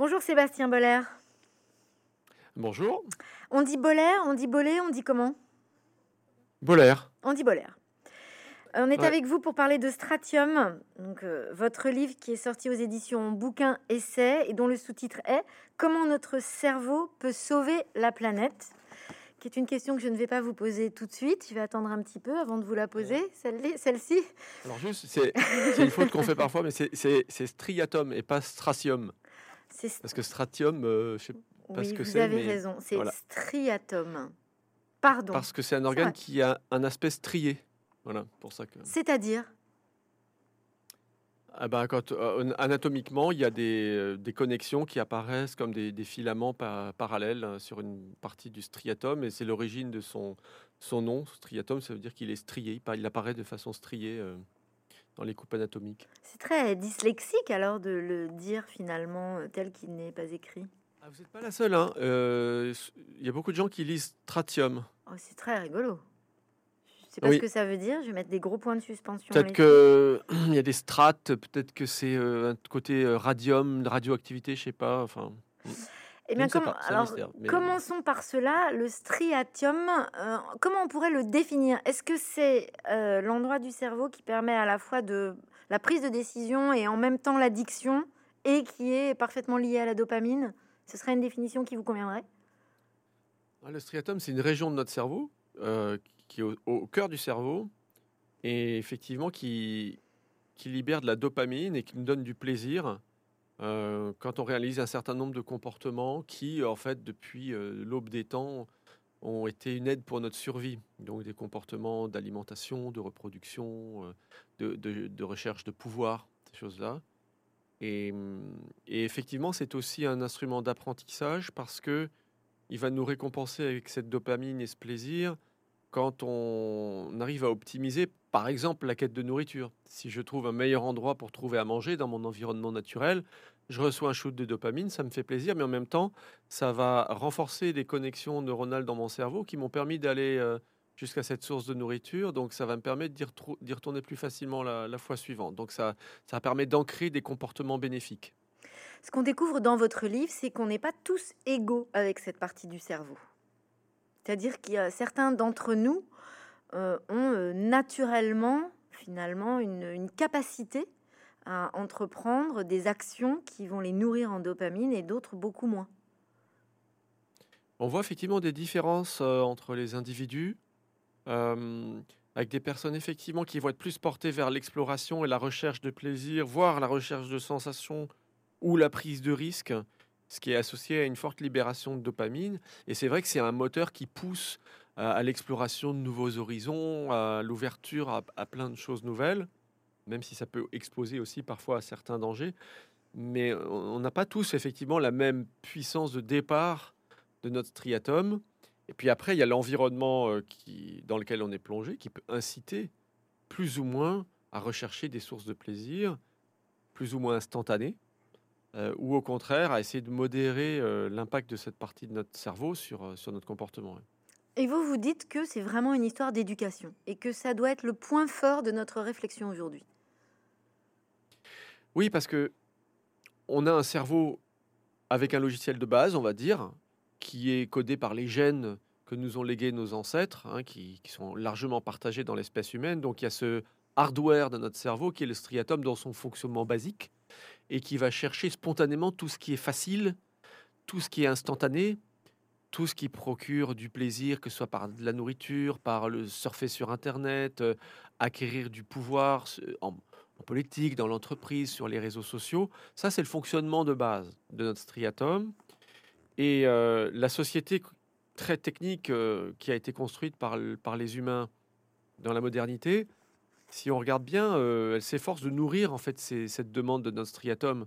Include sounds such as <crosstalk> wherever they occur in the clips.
Bonjour Sébastien Boller. Bonjour. On dit Boller, on dit Bollet, on dit comment? Boller. On dit Boller. Euh, On est Ouais. avec vous pour parler de Stratium, donc euh, votre livre qui est sorti aux éditions Bouquin Essai et dont le sous-titre est Comment notre cerveau peut sauver la planète qui est une question que je ne vais pas vous poser tout de suite. Je vais attendre un petit peu avant de vous la poser. Celle- Celle-ci, Alors juste, c'est une faute qu'on fait parfois, mais c'est striatum et pas stratium. Parce que stratium, euh, je sais pas ce que vous c'est, avez mais raison, c'est voilà. striatum. Pardon. parce que c'est un organe qui a un aspect strié. Voilà, pour ça que. C'est-à-dire Ah ben, quand, euh, anatomiquement, il y a des, euh, des connexions qui apparaissent comme des, des filaments pa- parallèles euh, sur une partie du striatum, et c'est l'origine de son, son nom. Striatum, ça veut dire qu'il est strié, il apparaît de façon striée euh, dans les coupes anatomiques. C'est très dyslexique alors de le dire finalement euh, tel qu'il n'est pas écrit. Ah, vous n'êtes pas la seule, hein. Euh, Il y a beaucoup de gens qui lisent tratium. Oh, c'est très rigolo. Je sais pas Oui. ce que ça veut dire. Je vais mettre des gros points de suspension. Peut-être que <clears throat> il y a des strates, peut-être que c'est euh, un côté euh, radium, radioactivité, je sais pas. Enfin, Eh bien, pas, alors, mystère, mais- commençons par cela. Le striatium, euh, comment on pourrait le définir? Est-ce que c'est euh, l'endroit du cerveau qui permet à la fois de la prise de décision et en même temps l'addiction et qui est parfaitement lié à la dopamine? Ce serait une définition qui vous conviendrait? Ah, le striatum, c'est une région de notre cerveau euh, qui est au, au cœur du cerveau et effectivement qui, qui libère de la dopamine et qui nous donne du plaisir euh, quand on réalise un certain nombre de comportements qui, en fait, depuis euh, l'aube des temps, ont été une aide pour notre survie. Donc des comportements d'alimentation, de reproduction, euh, de, recherche de pouvoir, ces choses-là. Et, hum, et effectivement, c'est aussi un instrument d'apprentissage parce que il va nous récompenser avec cette dopamine et ce plaisir quand on arrive à optimiser, par exemple, la quête de nourriture. Si je trouve un meilleur endroit pour trouver à manger dans mon environnement naturel, je reçois un shoot de dopamine, ça me fait plaisir, mais en même temps, ça va renforcer des connexions neuronales dans mon cerveau qui m'ont permis d'aller euh, jusqu'à cette source de nourriture. Donc, ça va me permettre d'y retourner plus facilement la, fois suivante. Donc, ça, ça permet d'ancrer des comportements bénéfiques. Ce qu'on découvre dans votre livre, c'est qu'on n'est pas tous égaux avec cette partie du cerveau. C'est-à-dire qu'il y a certains d'entre nous euh, ont euh, naturellement, finalement, une, capacité à entreprendre des actions qui vont les nourrir en dopamine et d'autres beaucoup moins. On voit effectivement des différences euh, entre les individus, avec des personnes effectivement qui vont être plus portées vers l'exploration et la recherche de plaisir, voire la recherche de sensations ou la prise de risque, ce qui est associé à une forte libération de dopamine. Et c'est vrai que c'est un moteur qui pousse à l'exploration de nouveaux horizons, à l'ouverture à, plein de choses nouvelles, même si ça peut exposer aussi parfois à certains dangers. Mais on n'a pas tous effectivement la même puissance de départ de notre striatum. Et puis après, il y a l'environnement euh, dans lequel on est plongé, qui peut inciter plus ou moins à rechercher des sources de plaisir, plus ou moins instantanées, euh, ou au contraire à essayer de modérer euh, l'impact de cette partie de notre cerveau sur, sur notre comportement. Et vous, vous dites que c'est vraiment une histoire d'éducation et que ça doit être le point fort de notre réflexion aujourd'hui. Oui, parce que on a un cerveau avec un logiciel de base, on va dire, qui est codé par les gènes que nous ont légués nos ancêtres, hein, qui, qui sont largement partagés dans l'espèce humaine. Donc il y a ce hardware de notre cerveau qui est le striatum dans son fonctionnement basique et qui va chercher spontanément tout ce qui est facile, tout ce qui est instantané, tout ce qui procure du plaisir, que ce soit par de la nourriture, par le surfer sur Internet, euh, acquérir du pouvoir en, politique, dans l'entreprise, sur les réseaux sociaux. Ça, c'est le fonctionnement de base de notre striatum. Et euh, la société très technique euh, qui a été construite par, le- par les humains dans la modernité, si on regarde bien, elle s'efforce de nourrir en fait cette demande de notre striatum.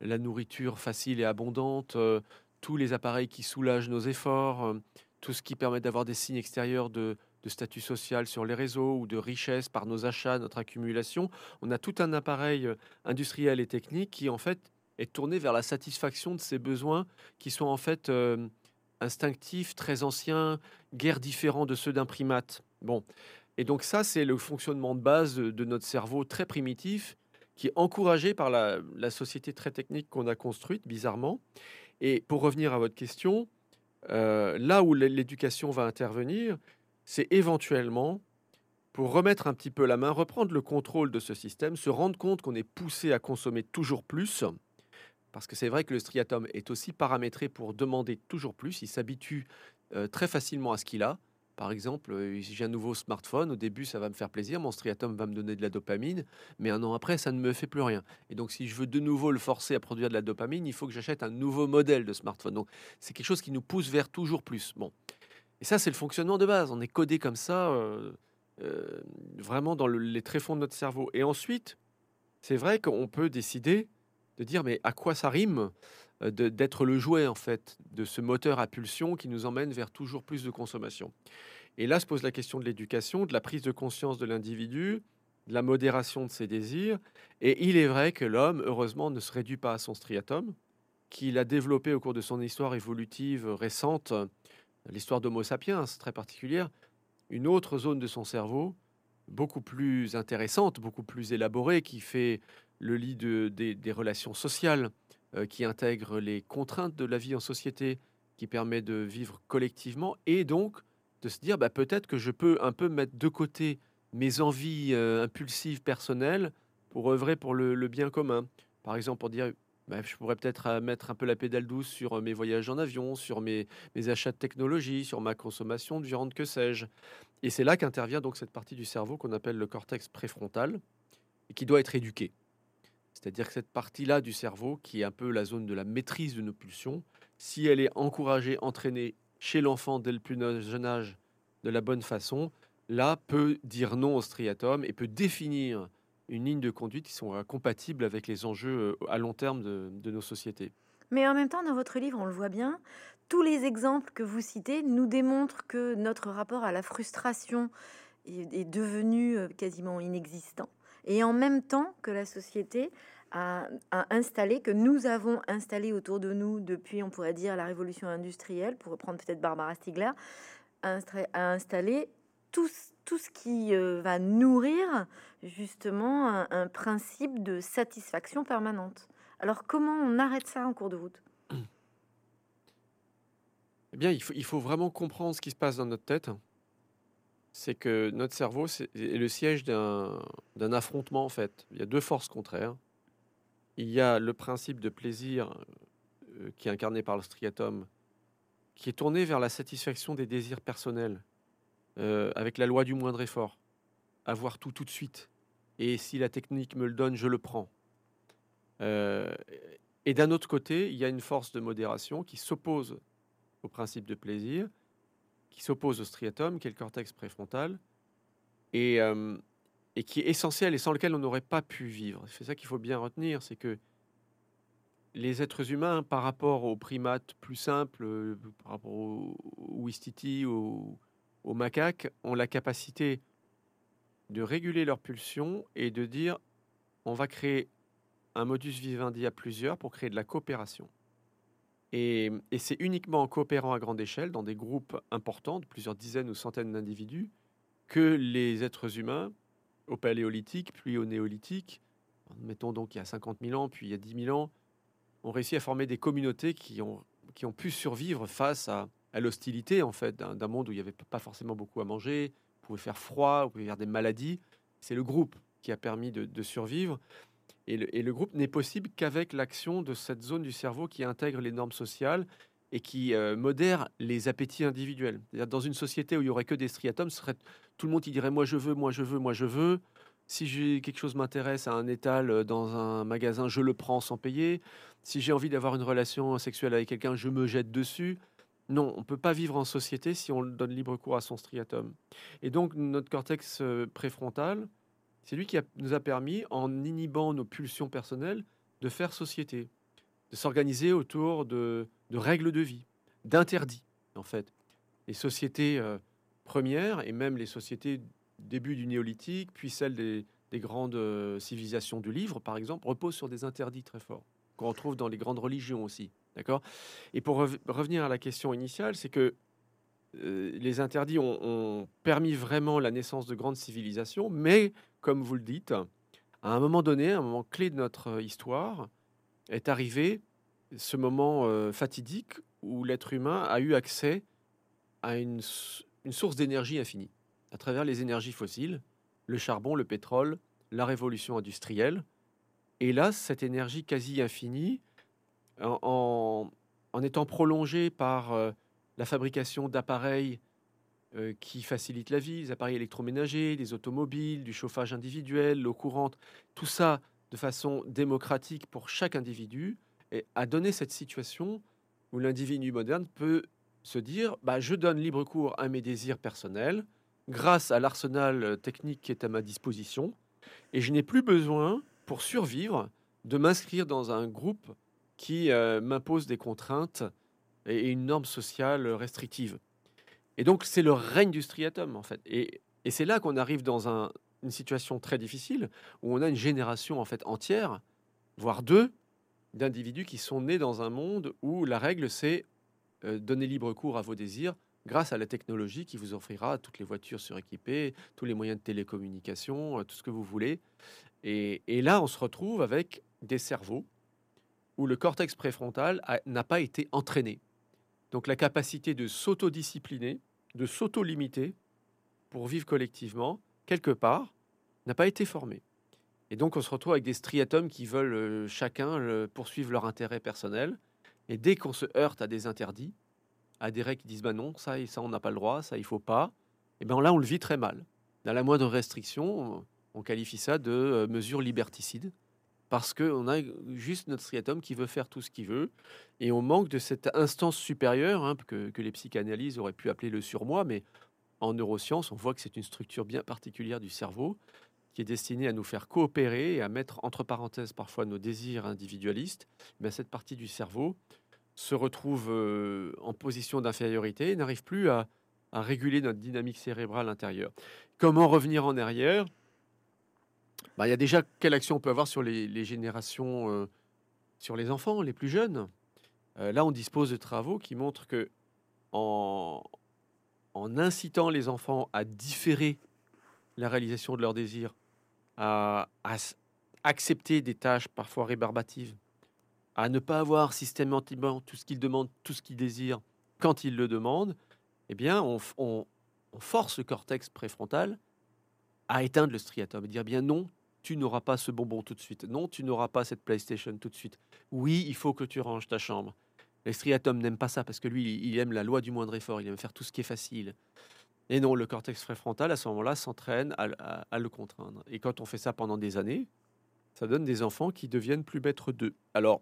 La nourriture facile et abondante, tous les appareils qui soulagent nos efforts, euh, tout ce qui permet d'avoir des signes extérieurs de, statut social sur les réseaux ou de richesse par nos achats, notre accumulation. On a tout un appareil euh, industriel et technique qui en fait est tourné vers la satisfaction de ces besoins qui sont en fait euh, instinctifs, très anciens, guère différents de ceux d'un primate. Bon, et donc ça c'est le fonctionnement de base de, notre cerveau très primitif qui est encouragé par la société très technique qu'on a construite, bizarrement. Et pour revenir à votre question, euh, là où l'éducation va intervenir, c'est éventuellement pour remettre un petit peu la main, reprendre le contrôle de ce système, se rendre compte qu'on est poussé à consommer toujours plus, parce que c'est vrai que le striatum est aussi paramétré pour demander toujours plus, il s'habitue euh, très facilement à ce qu'il a. Par exemple, euh, si j'ai un nouveau smartphone, au début ça va me faire plaisir, mon striatum va me donner de la dopamine, mais un an après ça ne me fait plus rien. Et donc si je veux de nouveau le forcer à produire de la dopamine, il faut que j'achète un nouveau modèle de smartphone. Donc c'est quelque chose qui nous pousse vers toujours plus. Bon, et ça c'est le fonctionnement de base. On est codé comme ça, euh, vraiment dans les tréfonds de notre cerveau. Et ensuite, c'est vrai qu'on peut décider de dire mais à quoi ça rime? euh, d'être le jouet en fait de ce moteur à pulsion qui nous emmène vers toujours plus de consommation. Et là se pose la question de l'éducation, de la prise de conscience de l'individu, de la modération de ses désirs. Et il est vrai que l'homme, heureusement, ne se réduit pas à son striatum, qu'il a développé au cours de son histoire évolutive récente, l'histoire d'Homo sapiens très particulière, une autre zone de son cerveau, beaucoup plus intéressante, beaucoup plus élaborée, qui fait le lit de, des, relations sociales, euh, qui intègre les contraintes de la vie en société, qui permet de vivre collectivement et donc de se dire bah, peut-être que je peux un peu mettre de côté mes envies euh, impulsives personnelles pour œuvrer pour le, bien commun. Par exemple, pour dire bah, je pourrais peut-être euh, mettre un peu la pédale douce sur mes voyages en avion, sur mes, achats de technologie, sur ma consommation de viande, que sais-je. Et c'est là qu'intervient donc cette partie du cerveau qu'on appelle le cortex préfrontal et qui doit être éduqué. C'est-à-dire que cette partie-là du cerveau, qui est un peu la zone de la maîtrise de nos pulsions, si elle est encouragée, entraînée chez l'enfant dès le plus jeune âge de la bonne façon, là peut dire non au striatum et peut définir une ligne de conduite qui sont compatibles avec les enjeux euh, à long terme de, nos sociétés. Mais en même temps, dans votre livre, on le voit bien, tous les exemples que vous citez nous démontrent que notre rapport à la frustration est devenu euh, quasiment inexistant et en même temps que la société a, installé, que nous avons installé autour de nous depuis, on pourrait dire, la révolution industrielle, pour reprendre peut-être Barbara Stiegler, a, installé tout, ce qui euh, va nourrir justement un, principe de satisfaction permanente. Alors comment on arrête ça en cours de route? Eh bien, il faut vraiment comprendre ce qui se passe dans notre tête c'est que notre cerveau est le siège d'un affrontement en fait. Il y a deux forces contraires. Il y a le principe de plaisir euh, qui est incarné par le striatum, qui est tourné vers la satisfaction des désirs personnels, euh, avec la loi du moindre effort, avoir tout tout de suite. Et si la technique me le donne, je le prends. Euh, et d'un autre côté, il y a une force de modération qui s'oppose au principe de plaisir qui s'oppose au striatum, qui est le cortex préfrontal, et, euh, et qui est essentiel et sans lequel on n'aurait pas pu vivre. C'est ça qu'il faut bien retenir, c'est que les êtres humains, par rapport aux primates plus simples, euh, par rapport aux, aux, aux macaques, ont la capacité de réguler leurs pulsions et de dire on va créer un modus vivendi à plusieurs pour créer de la coopération. Et, c'est uniquement en coopérant à grande échelle, dans des groupes importants, de plusieurs dizaines ou centaines d'individus, que les êtres humains, au paléolithique, puis au néolithique, mettons donc il y a 50 000 ans, puis il y a 10 000 ans, ont réussi à former des communautés qui ont, pu survivre face à, l'hostilité en fait d'un monde où il n'y avait pas forcément beaucoup à manger, vous pouvait faire froid, vous pouvait avoir des maladies. C'est le groupe qui a permis de survivre. Et le, groupe n'est possible qu'avec l'action de cette zone du cerveau qui intègre les normes sociales et qui euh, modère les appétits individuels. Dans une société où il y aurait que des striatomes, serait tout le monde qui dirait moi je veux, moi je veux, moi je veux. Si quelque chose m'intéresse à un étal euh, dans un magasin, je le prends sans payer. Si j'ai envie d'avoir une relation sexuelle avec quelqu'un, je me jette dessus. Non, on ne peut pas vivre en société si on donne libre cours à son striatum. Et donc notre cortex euh, préfrontal, c'est lui qui nous a permis, en inhibant nos pulsions personnelles, de faire société, de s'organiser autour de, règles de vie, d'interdits, en fait. Les sociétés euh, premières, et même les sociétés début du néolithique, puis celles des, grandes euh, civilisations du livre, par exemple, reposent sur des interdits très forts, qu'on retrouve dans les grandes religions aussi. D'accord? Et pour revenir à la question initiale, c'est que euh, les interdits ont, permis vraiment la naissance de grandes civilisations, mais, comme vous le dites, À un moment donné, un moment clé de notre histoire, est arrivé ce moment euh, fatidique où l'être humain a eu accès à une, source d'énergie infinie à travers les énergies fossiles, le charbon, le pétrole, la révolution industrielle. Et là, cette énergie quasi infinie, en, en, étant prolongée par euh, la fabrication d'appareils euh, qui facilitent la vie, des appareils électroménagers, des automobiles, du chauffage individuel, l'eau courante, tout ça de façon démocratique pour chaque individu, et a donné cette situation où l'individu moderne peut se dire bah, je donne libre cours à mes désirs personnels grâce à l'arsenal technique qui est à ma disposition, et je n'ai plus besoin, pour survivre, de m'inscrire dans un groupe qui euh, m'impose des contraintes et une norme sociale restrictive. Et donc, c'est le règne du striatum, en fait. Et, et c'est là qu'on arrive dans un, une situation très difficile, où on a une génération, en fait, entière, voire deux, d'individus qui sont nés dans un monde où la règle, c'est euh, donner libre cours à vos désirs grâce à la technologie qui vous offrira toutes les voitures suréquipées, tous les moyens de télécommunication, euh, tout ce que vous voulez. Et, et là, on se retrouve avec des cerveaux où le cortex préfrontal n'a pas été entraîné. Donc la capacité de s'autodiscipliner, de s'auto-limiter pour vivre collectivement, quelque part, n'a pas été formée. Et donc on se retrouve avec des striatomes qui veulent euh, chacun poursuivre leur intérêt personnel. Et dès qu'on se heurte à des interdits, à des règles qui disent bah non, ça, ça on n'a pas le droit, ça il faut pas, et bien là on le vit très mal. Dans la moindre restriction, on qualifie ça de euh, mesure liberticide parce qu'on a juste notre striatum qui veut faire tout ce qu'il veut, et on manque de cette instance supérieure hein, que, les psychanalyses auraient pu appeler le surmoi, mais en neurosciences, on voit que c'est une structure bien particulière du cerveau qui est destinée à nous faire coopérer et à mettre entre parenthèses parfois nos désirs individualistes. Mais cette partie du cerveau se retrouve euh, en position d'infériorité et n'arrive plus à réguler notre dynamique cérébrale intérieure. Comment revenir en arrière? Bah, il y a déjà quelle action on peut avoir sur les, générations, euh, sur les enfants, les plus jeunes? Euh, là, on dispose de travaux qui montrent que en, incitant les enfants à différer la réalisation de leurs désirs, à, accepter des tâches parfois rébarbatives, à ne pas avoir systématiquement tout ce qu'ils demandent, tout ce qu'ils désirent quand ils le demandent, eh bien, on force le cortex préfrontal à éteindre le striatum, et dire bien non, tu n'auras pas ce bonbon tout de suite. Non, tu n'auras pas cette PlayStation tout de suite. Oui, il faut que tu ranges ta chambre. L'estriatum n'aime pas ça parce que lui, il aime la loi du moindre effort, il aime faire tout ce qui est facile. Et non, le cortex préfrontal, à ce moment-là, s'entraîne à, le contraindre. Et quand on fait ça pendant des années, ça donne des enfants qui deviennent plus maîtres d'eux. Alors,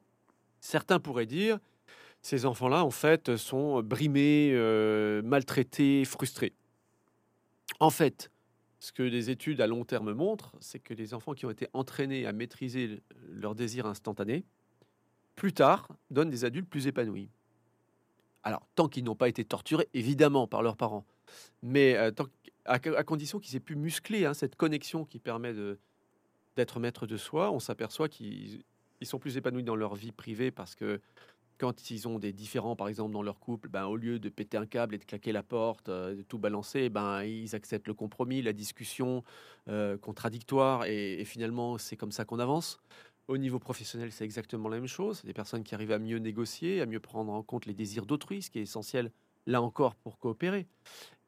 certains pourraient dire, ces enfants-là, en fait, sont brimés, euh, maltraités, frustrés. En fait, ce que les études à long terme montrent, c'est que les enfants qui ont été entraînés à maîtriser leur désir instantané, plus tard, donnent des adultes plus épanouis. Alors, tant qu'ils n'ont pas été torturés, évidemment, par leurs parents, mais euh, à, condition qu'ils aient pu muscler hein, cette connexion qui permet d'être maître de soi, on s'aperçoit qu'ils sont plus épanouis dans leur vie privée parce que quand ils ont des différends, par exemple, dans leur couple, ben, au lieu de péter un câble et de claquer la porte, euh, de tout balancer, ben, ils acceptent le compromis, la discussion euh, contradictoire, et, finalement, c'est comme ça qu'on avance. Au niveau professionnel, c'est exactement la même chose. Des personnes qui arrivent à mieux négocier, à mieux prendre en compte les désirs d'autrui, ce qui est essentiel là encore pour coopérer.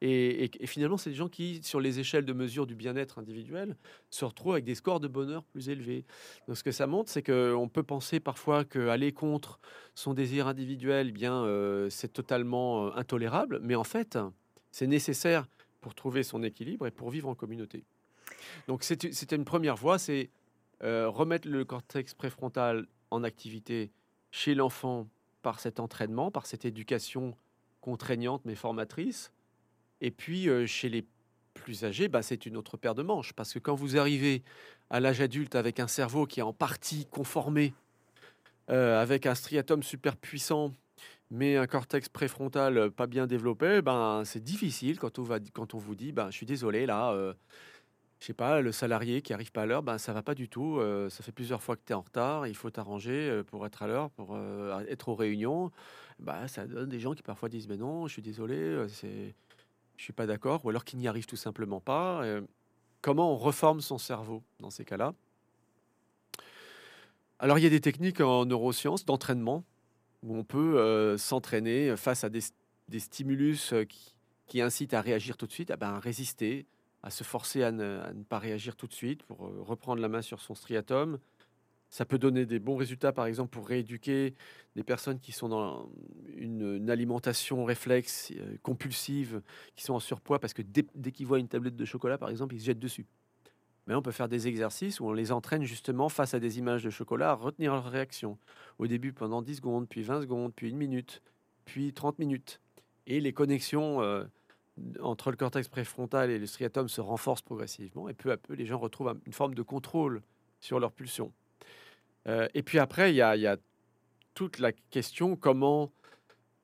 Et, finalement, c'est des gens qui, sur les échelles de mesure du bien-être individuel, se retrouvent avec des scores de bonheur plus élevés. Donc, ce que ça montre, c'est qu'on peut penser parfois qu'aller contre son désir individuel, eh bien, euh, c'est totalement euh, intolérable, mais en fait, c'est nécessaire pour trouver son équilibre et pour vivre en communauté. Donc, c'était une première voie, c'est euh, remettre le cortex préfrontal en activité chez l'enfant par cet entraînement, par cette éducation contraignante mais formatrice. Et puis euh, chez les plus âgés, bah, c'est une autre paire de manches. Parce que quand vous arrivez à l'âge adulte avec un cerveau qui est en partie conformé, euh, avec un striatum super puissant, mais un cortex préfrontal euh, pas bien développé, ben, c'est difficile quand on, va, quand on vous dit ben, Je suis désolé, là, je sais pas, le salarié qui arrive pas à l'heure, ben, ça va pas du tout. ça fait plusieurs fois que tu es en retard, il faut t'arranger pour être à l'heure, pour être aux réunions bah, ça donne des gens qui parfois disent mais non, je suis désolé, euh, c'est, je suis pas d'accord, ou alors qu'ils n'y arrivent tout simplement pas. Euh, comment on reforme son cerveau dans ces cas-là? Alors, il y a des techniques en neurosciences d'entraînement où on peut euh, s'entraîner face à des, stimulus euh, qui, qui incitent à réagir tout de suite, à, ben, résister, à se forcer à ne, pas réagir tout de suite pour euh, reprendre la main sur son striatum. Ça peut donner des bons résultats, par exemple, pour rééduquer des personnes qui sont dans une, alimentation réflexe euh, compulsive, qui sont en surpoids, parce que dès, dès qu'ils voient une tablette de chocolat, par exemple, ils se jettent dessus. Mais on peut faire des exercices où on les entraîne justement face à des images de chocolat à retenir leur réaction. Au début pendant 10 secondes, puis 20 secondes, puis une minute, puis 30 minutes. Et les connexions euh, entre le cortex préfrontal et le striatum se renforcent progressivement. Et peu à peu, les gens retrouvent un- une forme de contrôle sur leur pulsion. Euh, et puis après, il y a, toute la question comment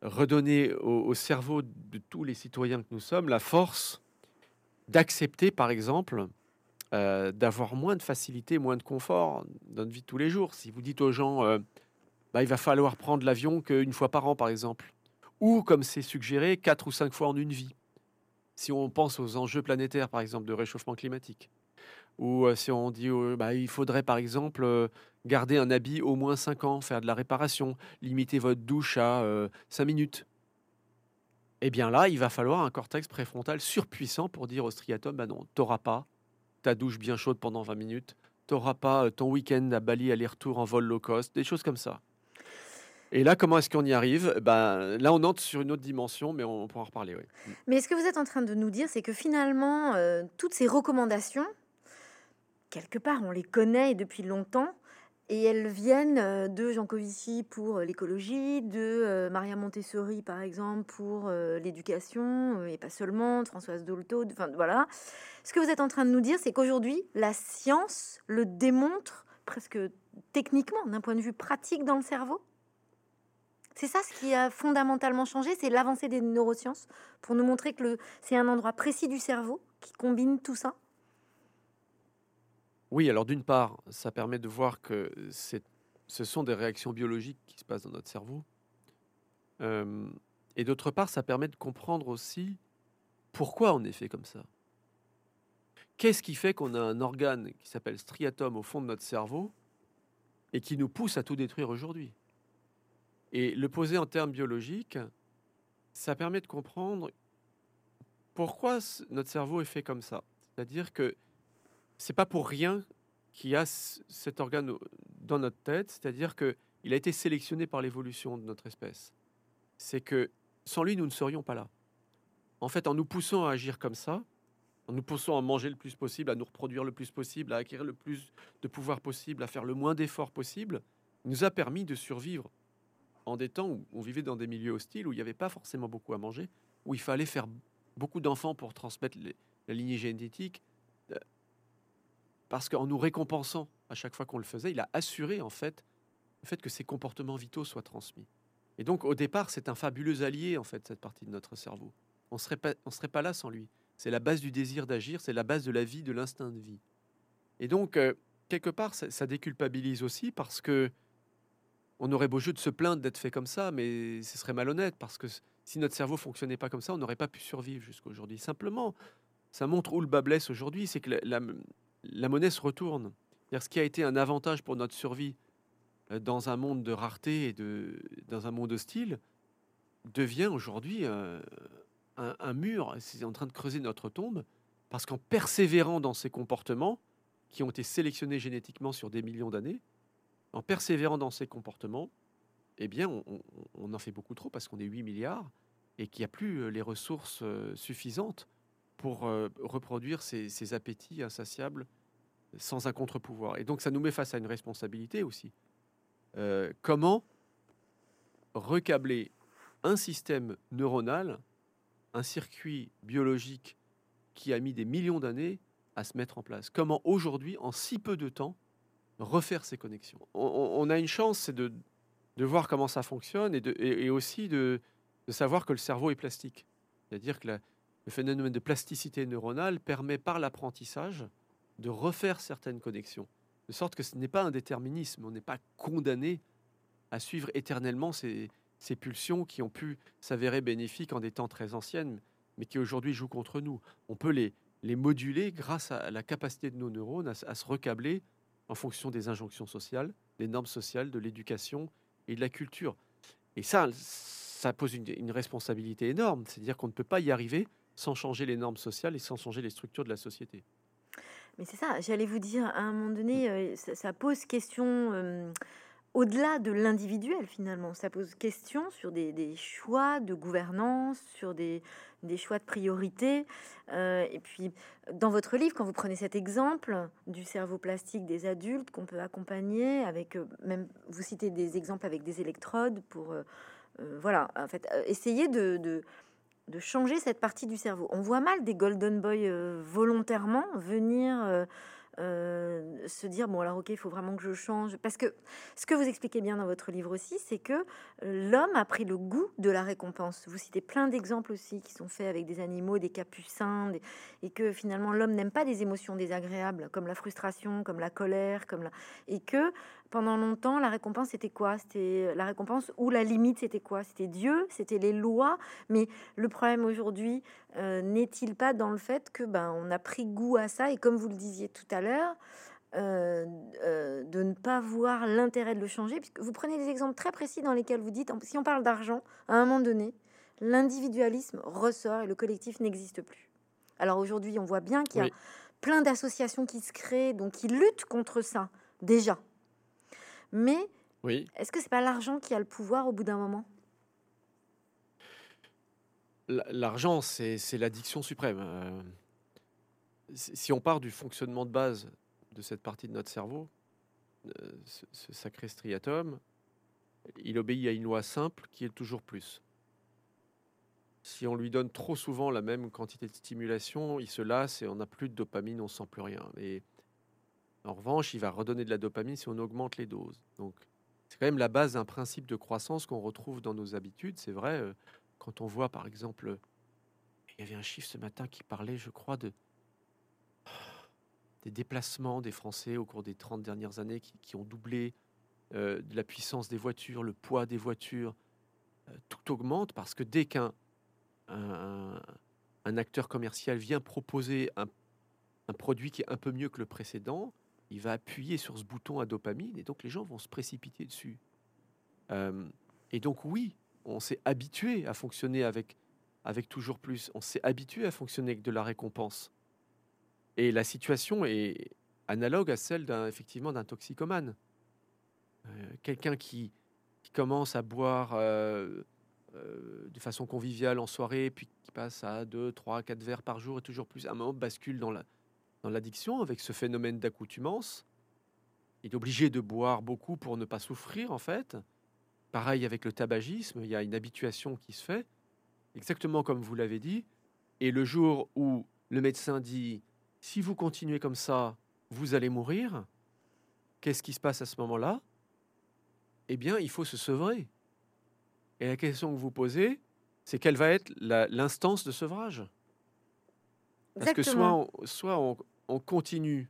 redonner au, au cerveau de tous les citoyens que nous sommes la force d'accepter, par exemple, euh, d'avoir moins de facilité, moins de confort dans notre vie de tous les jours. Si vous dites aux gens, euh, bah, il va falloir prendre l'avion qu'une fois par an, par exemple, ou comme c'est suggéré, quatre ou cinq fois en une vie. Si on pense aux enjeux planétaires, par exemple, de réchauffement climatique, ou euh, si on dit, euh, bah, il faudrait, par exemple, euh, garder un habit au moins cinq ans, faire de la réparation, limiter votre douche à euh, cinq minutes. Eh bien là, il va falloir un cortex préfrontal surpuissant pour dire au striatum, bah non, t'auras pas ta douche bien chaude pendant 20 minutes, t'auras pas euh, ton week-end à Bali aller-retour en vol low cost, des choses comme ça. Et là, comment est-ce qu'on y arrive? Ben, Là, on entre sur une autre dimension, mais on, pourra en reparler. Oui. Mais ce que vous êtes en train de nous dire, c'est que finalement, euh, toutes ces recommandations, quelque part, on les connaît depuis longtemps, et elles viennent euh, de Jean Covici pour euh, l'écologie, de Maria Montessori, par exemple, pour l'éducation, et pas seulement, de Françoise Dolto, enfin voilà. Ce que vous êtes en train de nous dire, c'est qu'aujourd'hui, la science le démontre presque techniquement, d'un point de vue pratique dans le cerveau? C'est ça ce qui a fondamentalement changé, c'est l'avancée des neurosciences pour nous montrer que c'est un endroit précis du cerveau qui combine tout ça. Oui, alors d'une part, ça permet de voir que ce sont des réactions biologiques qui se passent dans notre cerveau. Euh, et d'autre part, ça permet de comprendre aussi pourquoi on est fait comme ça. Qu'est-ce qui fait qu'on a un organe qui s'appelle striatum au fond de notre cerveau et qui nous pousse à tout détruire aujourd'hui? Et le poser en termes biologiques, ça permet de comprendre pourquoi notre cerveau est fait comme ça. C'est-à-dire que c'est pas pour rien qu'il y a cet organe dans notre tête, c'est-à-dire que il a été sélectionné par l'évolution de notre espèce. C'est que sans lui, nous ne serions pas là. En fait, en nous poussant à agir comme ça, en nous poussant à manger le plus possible, à nous reproduire le plus possible, à acquérir le plus de pouvoir possible, à faire le moins d'efforts possible, nous a permis de survivre en des temps où on vivait dans des milieux hostiles, où il n'y avait pas forcément beaucoup à manger, où il fallait faire beaucoup d'enfants pour transmettre la lignée génétique, euh, parce qu'en nous récompensant à chaque fois qu'on le faisait, il a assuré en fait le fait que ces comportements vitaux soient transmis. Et donc au départ, c'est un fabuleux allié en fait cette partie de notre cerveau. On on serait pas là sans lui. C'est la base du désir d'agir, c'est la base de la vie, de l'instinct de vie. Et donc euh, quelque part, ça déculpabilise aussi parce que on aurait beau jeu de se plaindre d'être fait comme ça, mais ce serait malhonnête parce que si notre cerveau fonctionnait pas comme ça, on n'aurait pas pu survivre jusqu'à aujourd'hui. Simplement, ça montre où le bas blesse aujourd'hui, c'est que la, monnaie se retourne. Ce qui a été un avantage pour notre survie euh, dans un monde de rareté et de, dans un monde hostile devient aujourd'hui euh, un, un mur. C'est en train de creuser notre tombe parce qu'en persévérant dans ces comportements qui ont été sélectionnés génétiquement sur des millions d'années, en persévérant dans ces comportements, eh bien, on, en fait beaucoup trop parce qu'on est 8 milliards et qu'il n'y a plus euh, les ressources euh, suffisantes pour euh, reproduire ces, appétits insatiables sans un contre-pouvoir. Et donc, ça nous met face à une responsabilité aussi. Comment recabler un système neuronal, un circuit biologique qui a mis des millions d'années à se mettre en place? Comment aujourd'hui, en si peu de temps, refaire ces connexions on, a une chance, c'est de, de voir comment ça fonctionne et, aussi de, de savoir que le cerveau est plastique. C'est-à-dire que le phénomène de plasticité neuronale permet par l'apprentissage de refaire certaines connexions. De sorte que ce n'est pas un déterminisme, on n'est pas condamné à suivre éternellement ces, ces pulsions qui ont pu s'avérer bénéfiques en des temps très anciennes, mais qui aujourd'hui jouent contre nous. On peut les, les moduler grâce à la capacité de nos neurones à se recabler en fonction des injonctions sociales les normes sociales, de l'éducation et de la culture. Et ça, ça pose une, responsabilité énorme. C'est-à-dire qu'on ne peut pas y arriver sans changer les normes sociales et sans changer les structures de la société. Mais c'est ça, j'allais vous dire, à un moment donné, euh, ça, ça pose question euh, au-delà de l'individuel finalement. Ça pose question sur des, choix de gouvernance, sur des, choix de priorité. Euh, et puis, dans votre livre, quand vous prenez cet exemple du cerveau plastique des adultes qu'on peut accompagner avec, euh, même vous citez des exemples avec des électrodes pour, euh, voilà, en fait, essayer de, changer cette partie du cerveau. On voit mal des golden boys volontairement venir euh, se dire bon alors ok il faut vraiment que je change. Parce que ce que vous expliquez bien dans votre livre aussi c'est que euh, l'homme a pris le goût de la récompense. Vous citez plein d'exemples aussi qui sont faits avec des animaux des capucins et que finalement l'homme n'aime pas des émotions désagréables comme la frustration comme la colère comme et que pendant longtemps la récompense c'était quoi? C'était la récompense ou la limite c'était quoi? C'était Dieu c'était les lois. Mais le problème aujourd'hui euh, n'est-il pas dans le fait que ben on a pris goût à ça? Et comme vous le disiez tout à l'heure euh, euh, de ne pas voir l'intérêt de le changer? Puisque vous prenez des exemples très précis dans lesquels vous dites si on parle d'argent à un moment donné l'individualisme ressort et le collectif n'existe plus. Alors aujourd'hui on voit bien qu'il y a Oui. plein d'associations qui se créent donc qui luttent contre ça déjà mais Oui, est-ce que c'est pas l'argent qui a le pouvoir au bout d'un moment? L'argent, c'est l'addiction suprême. Euh, si si on part du fonctionnement de base de cette partie de notre cerveau, euh, ce, ce sacré striatum, il obéit à une loi simple qui est toujours plus. Si on lui donne trop souvent la même quantité de stimulation, il se lasse et on n'a plus de dopamine, on sent plus rien. Et en revanche, il va redonner de la dopamine si on augmente les doses. Donc, c'est quand même la base d'un principe de croissance qu'on retrouve dans nos habitudes. C'est vrai, euh, quand on voit par exemple, il y avait un chiffre ce matin qui parlait, je crois, de des déplacements des Français au cours des 30 dernières années qui, ont doublé, euh, la puissance des voitures, le poids des voitures. Euh, tout augmente parce que dès qu'un un, un acteur commercial vient proposer un, un produit qui est un peu mieux que le précédent, il va appuyer sur ce bouton à dopamine et donc les gens vont se précipiter dessus. Euh, et donc oui, on s'est habitué à fonctionner avec, avec toujours plus. On s'est habitué à fonctionner avec de la récompense. Et la situation est analogue à celle d'un effectivement d'un toxicomane. Euh, Quelqu'un qui, commence à boire euh, de façon conviviale en soirée, puis qui passe à 2, 3, 4 verres par jour et toujours plus, à un moment bascule dans la dans l'addiction avec ce phénomène d'accoutumance. Il est obligé de boire beaucoup pour ne pas souffrir en fait. Pareil avec le tabagisme, il y a une habituation qui se fait, exactement comme vous l'avez dit. Et le jour où le médecin dit si vous continuez comme ça, vous allez mourir, qu'est-ce qui se passe à ce moment-là? Eh bien, il faut se sevrer. Et la question que vous posez, c'est quelle va être l'instance de sevrage? Parce que soit on, soit on, on continue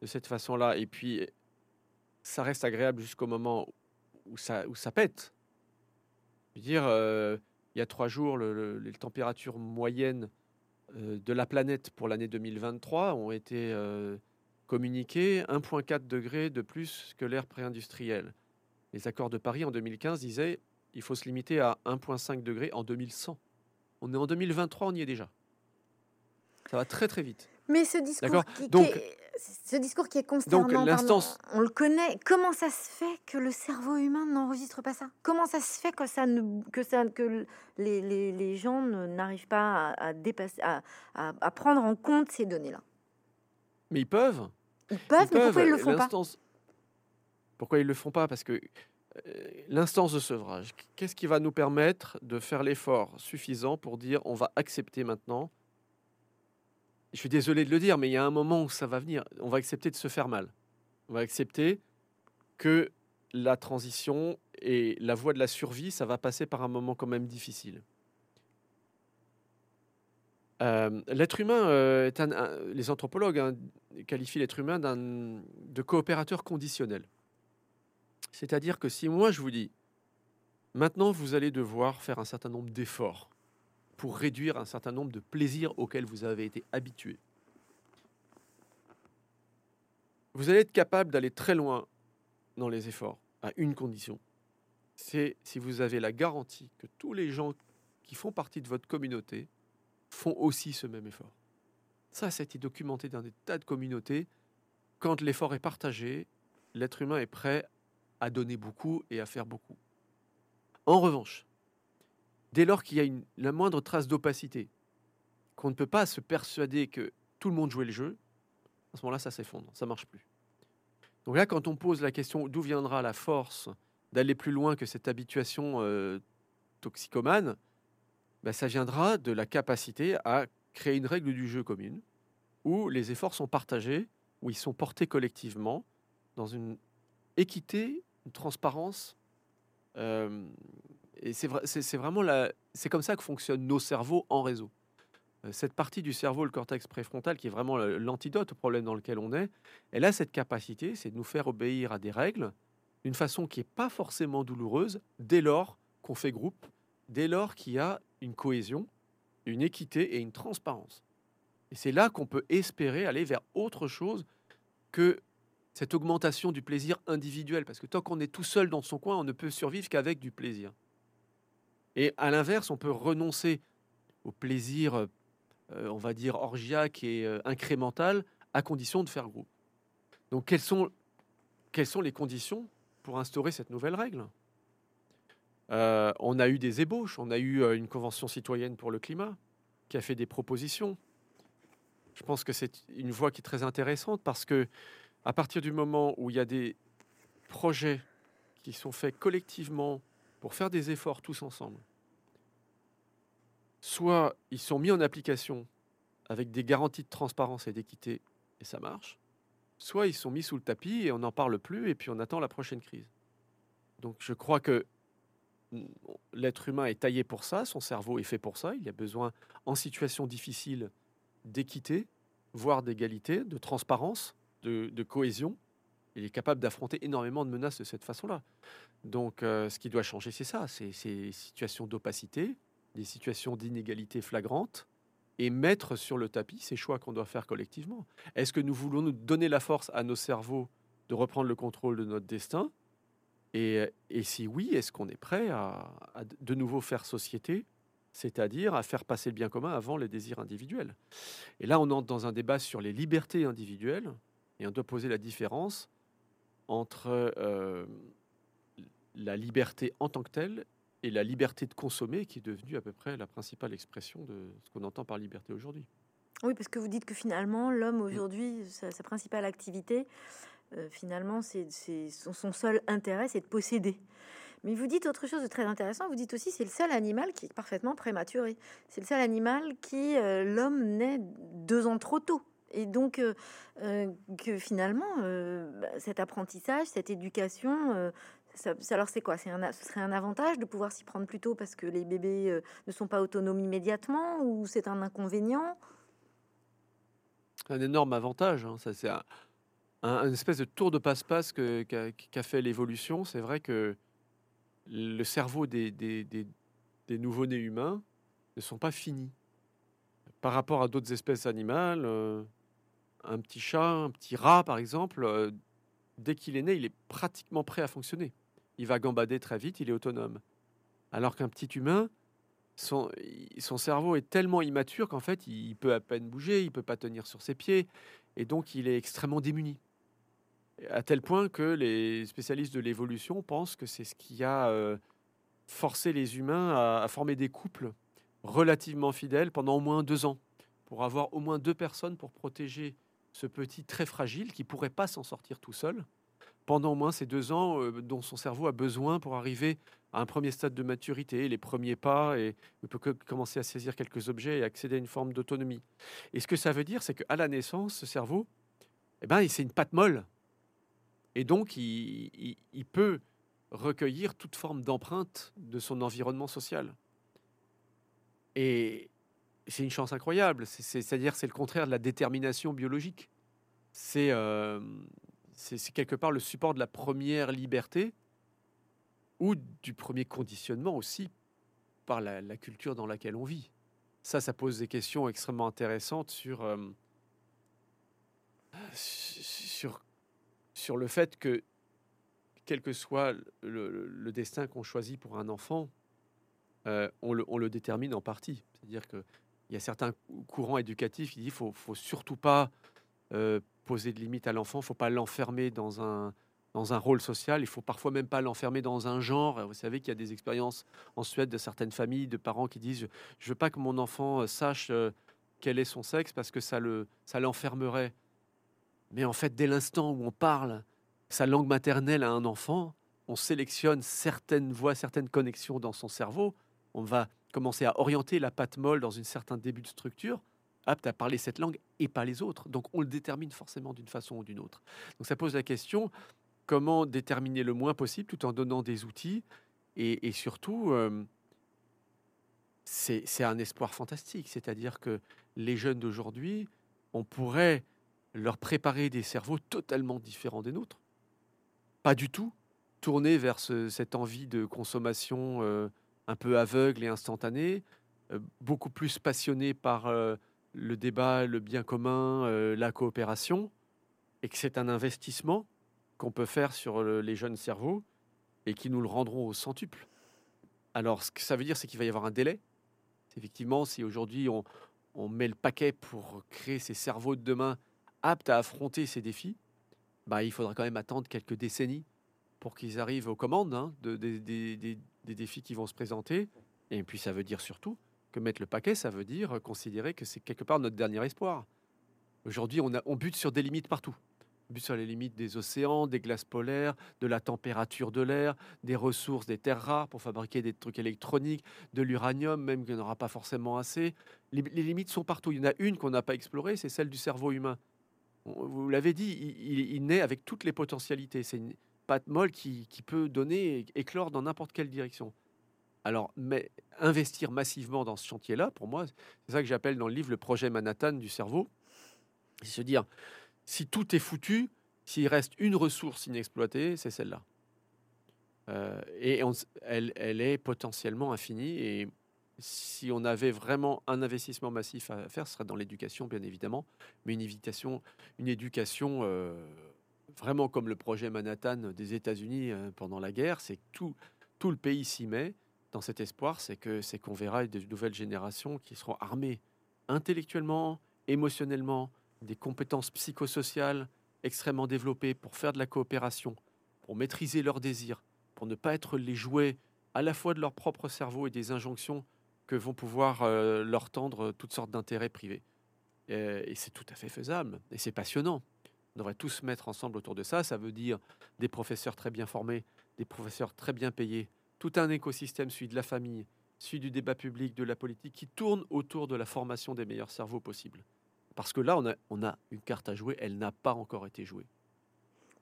de cette façon-là, et puis ça reste agréable jusqu'au moment où ça, où ça pète. Je veux dire, euh, il y a trois jours, le- le- les températures moyennes euh, de la planète pour l'année 2023 ont été euh, communiquées 1,4 degrés de plus que l'ère pré-industrielle. Les accords de Paris en 2015 disaient il faut se limiter à 1,5 degrés en 2100. On est en 2023, on y est déjà. Ça va très très vite. Mais ce discours qui, qui Donc- est, ce discours qui est consternant, pardon, l'instance- on le connaît. Comment ça se fait que le cerveau humain n'enregistre pas ça? Comment ça se fait que ça ne, que ça, que les, les, les gens n'arrivent pas à, à dépasser, à, à, à prendre en compte ces données-là? Mais ils peuvent. Ils peuvent, mais pourquoi ils le font pas? Pourquoi ils le font pas? Parce que euh, l'instance de sevrage, qu'est-ce qui va nous permettre de faire l'effort suffisant pour dire on va accepter maintenant Je suis désolé de le dire, mais il y a un moment où ça va venir. On va accepter de se faire mal. On va accepter que la transition et la voie de la survie, ça va passer par un moment quand même difficile. Euh, l'être humain, euh, les anthropologues hein, qualifient l'être humain d'un, de coopérateur conditionnel. C'est-à-dire que si moi je vous dis, maintenant vous allez devoir faire un certain nombre d'efforts pour réduire un certain nombre de plaisirs auxquels vous avez été habitué, vous allez être capable d'aller très loin dans les efforts à une condition. C'est si vous avez la garantie que tous les gens qui font partie de votre communauté font aussi ce même effort. Ça, ça a été documenté dans des tas de communautés. Quand l'effort est partagé, l'être humain est prêt à donner beaucoup et à faire beaucoup. En revanche, dès lors qu'il y a la moindre trace d'opacité, qu'on ne peut pas se persuader que tout le monde jouait le jeu, à ce moment-là, ça s'effondre, ça marche plus. Donc là, quand on pose la question d'où viendra la force d'aller plus loin que cette habituation euh, toxicomane, ben, ça viendra de la capacité à créer une règle du jeu commune, où les efforts sont partagés, où ils sont portés collectivement, dans une équité, une transparence. Euh, c'est vrai, c'est vraiment c'est comme ça que fonctionnent nos cerveaux en réseau. Euh, cette partie du cerveau, le cortex préfrontal, qui est vraiment l'antidote au problème dans lequel on est, elle a cette capacité, c'est de nous faire obéir à des règles d'une façon qui n'est pas forcément douloureuse, dès lors qu'on fait groupe, dès lors qu'il y a une cohésion, une équité et une transparence. Et c'est là qu'on peut espérer aller vers autre chose que cette augmentation du plaisir individuel, parce que tant qu'on est tout seul dans son coin, on ne peut survivre qu'avec du plaisir. Et à l'inverse, on peut renoncer au plaisir euh, on va dire, orgiaque et euh, incrémental, à condition de faire groupe. Donc, quelles sont, les conditions pour instaurer cette nouvelle règle? Euh, On a eu des ébauches, on a eu une convention citoyenne pour le climat qui a fait des propositions. Je pense que c'est une voie qui est très intéressante parce que à partir du moment où il y a des projets qui sont faits collectivement pour faire des efforts tous ensemble, soit ils sont mis en application avec des garanties de transparence et d'équité et ça marche, soit ils sont mis sous le tapis et on n'en parle plus et puis on attend la prochaine crise. Donc je crois que l'être humain est taillé pour ça, son cerveau est fait pour ça, il a besoin en situation difficile d'équité, voire d'égalité, de transparence, de, cohésion. Il est capable d'affronter énormément de menaces de cette façon-là. Donc euh, ce qui doit changer, c'est ça, c'est ces situations d'opacité, des situations d'inégalité flagrantes et mettre sur le tapis ces choix qu'on doit faire collectivement. Est-ce que nous voulons nous donner la force à nos cerveaux de reprendre le contrôle de notre destin? Et, si oui, est-ce qu'on est prêt à, de nouveau faire société, c'est-à-dire à faire passer le bien commun avant les désirs individuels? Et là, on entre dans un débat sur les libertés individuelles et on doit poser la différence entre euh, la liberté en tant que telle et la liberté de consommer qui est devenue à peu près la principale expression de ce qu'on entend par liberté aujourd'hui. Oui, parce que vous dites que finalement, l'homme mm. aujourd'hui, sa, principale activité, euh, finalement, c'est son, seul intérêt, c'est de posséder. Mais vous dites autre chose de très intéressant. Vous dites aussi c'est le seul animal qui est parfaitement prématuré. C'est le seul animal qui euh, l'homme naît deux ans trop tôt. Et donc euh, que finalement, bah, cet apprentissage, cette éducation, alors c'est quoi? Ce serait un avantage de pouvoir s'y prendre plus tôt parce que les bébés euh, ne sont pas autonomes immédiatement ou c'est un inconvénient? Un énorme avantage. Hein. Ça c'est un, espèce de tour de passe-passe qu'a fait l'évolution. C'est vrai que le cerveau des, nouveau-nés humains ne sont pas finis par rapport à d'autres espèces animales. Euh, un petit chat, un petit rat, par exemple, euh, dès qu'il est né, il est pratiquement prêt à fonctionner il va gambader très vite, il est autonome. Alors qu'un petit humain, son, cerveau est tellement immature qu'en fait, il peut à peine bouger, il peut pas tenir sur ses pieds, et donc il est extrêmement démuni. À tel point que les spécialistes de l'évolution pensent que c'est ce qui a euh, forcé les humains à, former des couples relativement fidèles pendant au moins deux ans, pour avoir au moins deux personnes pour protéger ce petit très fragile qui pourrait pas s'en sortir tout seul pendant au moins ces deux ans euh, dont son cerveau a besoin pour arriver à un premier stade de maturité, les premiers pas, et il peut commencer à saisir quelques objets et accéder à une forme d'autonomie. Et ce que ça veut dire, c'est qu'à la naissance, ce cerveau, eh ben, c'est une patte molle. Et donc, il, il peut recueillir toute forme d'empreinte de son environnement social. Et c'est une chance incroyable. C'est-à-dire, c'est le contraire de la détermination biologique. C'est euh, c'est quelque part le support de la première liberté ou du premier conditionnement aussi par la, culture dans laquelle on vit. Ça, ça pose des questions extrêmement intéressantes sur, euh, sur, sur le fait que quel que soit le, destin qu'on choisit pour un enfant, euh, on, le, détermine en partie. C'est-à-dire qu'il y a certains courants éducatifs qui disent ne faut, surtout pas euh, poser de limites à l'enfant, il faut pas l'enfermer dans un, dans un rôle social, il faut parfois même pas l'enfermer dans un genre. Vous savez qu'il y a des expériences en Suède de certaines familles, de parents qui disent Je veux pas que mon enfant euh, sache quel est son sexe parce que ça le ça l'enfermerait. Mais en fait, dès l'instant où on parle sa langue maternelle à un enfant, on sélectionne certaines voies, certaines connexions dans son cerveau. On va commencer à orienter la patte molle dans une certain début de structure, apte à parler cette langue et pas les autres. Donc on le détermine forcément d'une façon ou d'une autre. Donc ça pose la question comment déterminer le moins possible tout en donnant des outils et, surtout euh, c'est un espoir fantastique. C'est-à-dire que les jeunes d'aujourd'hui, on pourrait leur préparer des cerveaux totalement différents des nôtres pas du tout tourné vers cette envie de consommation euh, un peu aveugle et instantanée, euh, beaucoup plus passionné par euh, le débat, le bien commun, la coopération, et que c'est un investissement qu'on peut faire sur les jeunes cerveaux et qui nous le rendront au centuple. Alors, ce que ça veut dire, c'est qu'il va y avoir un délai. Effectivement, si aujourd'hui on, met le paquet pour créer ces cerveaux de demain aptes à affronter ces défis, bah, il faudra quand même attendre quelques décennies pour qu'ils arrivent aux commandes hein, des défis qui vont se présenter. Et puis ça veut dire surtout que mettre le paquet, ça veut dire considérer que c'est quelque part notre dernier espoir. Aujourd'hui, on, bute sur des limites partout. On bute sur les limites des océans, des glaces polaires, de la température de l'air, des ressources, des terres rares pour fabriquer des trucs électroniques, de l'uranium, même qu'il n'y en aura pas forcément assez. Les, limites sont partout. Il y en a une qu'on n'a pas explorée, c'est celle du cerveau humain vous l'avez dit, il, naît avec toutes les potentialités. C'est une pâte molle qui, peut donner, éclore dans n'importe quelle direction. Alors, mais investir massivement dans ce chantier-là, pour moi, c'est ça que j'appelle dans le livre le projet Manhattan du cerveau. C'est se dire, si tout est foutu, s'il reste une ressource inexploitée, c'est celle-là. Euh, et elle, elle, est potentiellement infinie. Et si on avait vraiment un investissement massif à faire, ce serait dans l'éducation, bien évidemment, mais une éducation, une éducation euh, vraiment comme le projet Manhattan des États-Unis euh, pendant la guerre, c'est que tout, tout le pays s'y met dans cet espoir, c'est que c'est qu'on verra de nouvelles générations qui seront armées intellectuellement, émotionnellement, des compétences psychosociales extrêmement développées pour faire de la coopération, pour maîtriser leurs désirs, pour ne pas être les jouets à la fois de leur propre cerveau et des injonctions que vont pouvoir euh, leur tendre toutes sortes d'intérêts privés. Et, c'est tout à fait faisable. Et c'est passionnant. Devrait tous se mettre ensemble autour de ça. Ça veut dire des professeurs très bien formés, des professeurs très bien payés, tout un écosystème, celui de la famille, celui du débat public, de la politique, qui tourne autour de la formation des meilleurs cerveaux possibles. Parce que là, on a, on a une carte à jouer, elle n'a pas encore été jouée.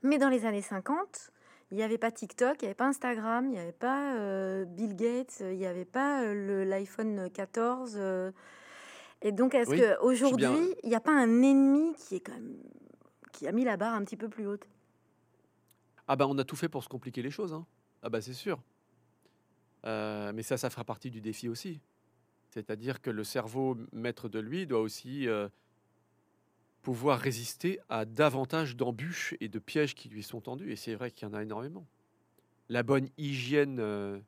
Mais dans les années 50, il n'y avait pas TikTok, il n'y avait pas Instagram, il n'y avait pas euh, Bill Gates, il n'y avait pas euh, l'iPhone 14. Euh. et donc, est-ce qu'aujourd'hui, il n'y a pas un ennemi qui, est quand même, qui a mis la barre un petit peu plus haute Ah bah on a tout fait pour se compliquer les choses. Hein. Ah bah c'est sûr. mais ça, ça fera partie du défi aussi. C'est-à-dire que le cerveau maître de lui doit aussi pouvoir résister à davantage d'embûches et de pièges qui lui sont tendus. Et c'est vrai qu'il y en a énormément. La bonne hygiène euh,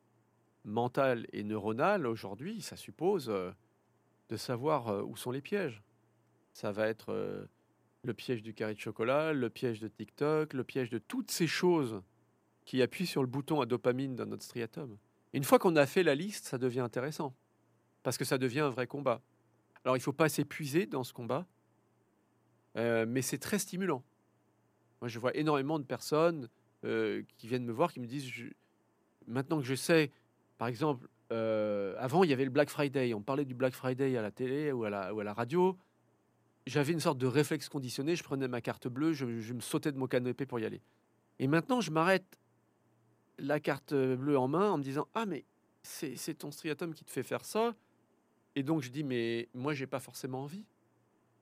mentale et neuronale, aujourd'hui, ça suppose euh, de savoir euh, où sont les pièges. Ça va être le piège du carré de chocolat, le piège de TikTok, le piège de toutes ces choses qui appuient sur le bouton à dopamine dans notre striatum. Une fois qu'on a fait la liste, ça devient intéressant, parce que ça devient un vrai combat. Alors il ne faut pas s'épuiser dans ce combat, euh, mais c'est très stimulant. Moi, je vois énormément de personnes euh, qui viennent me voir, qui me disent, maintenant que je sais, par exemple, euh, avant, il y avait le Black Friday, on parlait du Black Friday à la télé ou à la, ou à la radio. J'avais une sorte de réflexe conditionné, je prenais ma carte bleue, je, me sautais de mon canapé pour y aller. Et maintenant, je m'arrête la carte bleue en main en me disant, ah mais c'est ton striatum qui te fait faire ça. Et donc je dis, mais moi, j'ai pas forcément envie.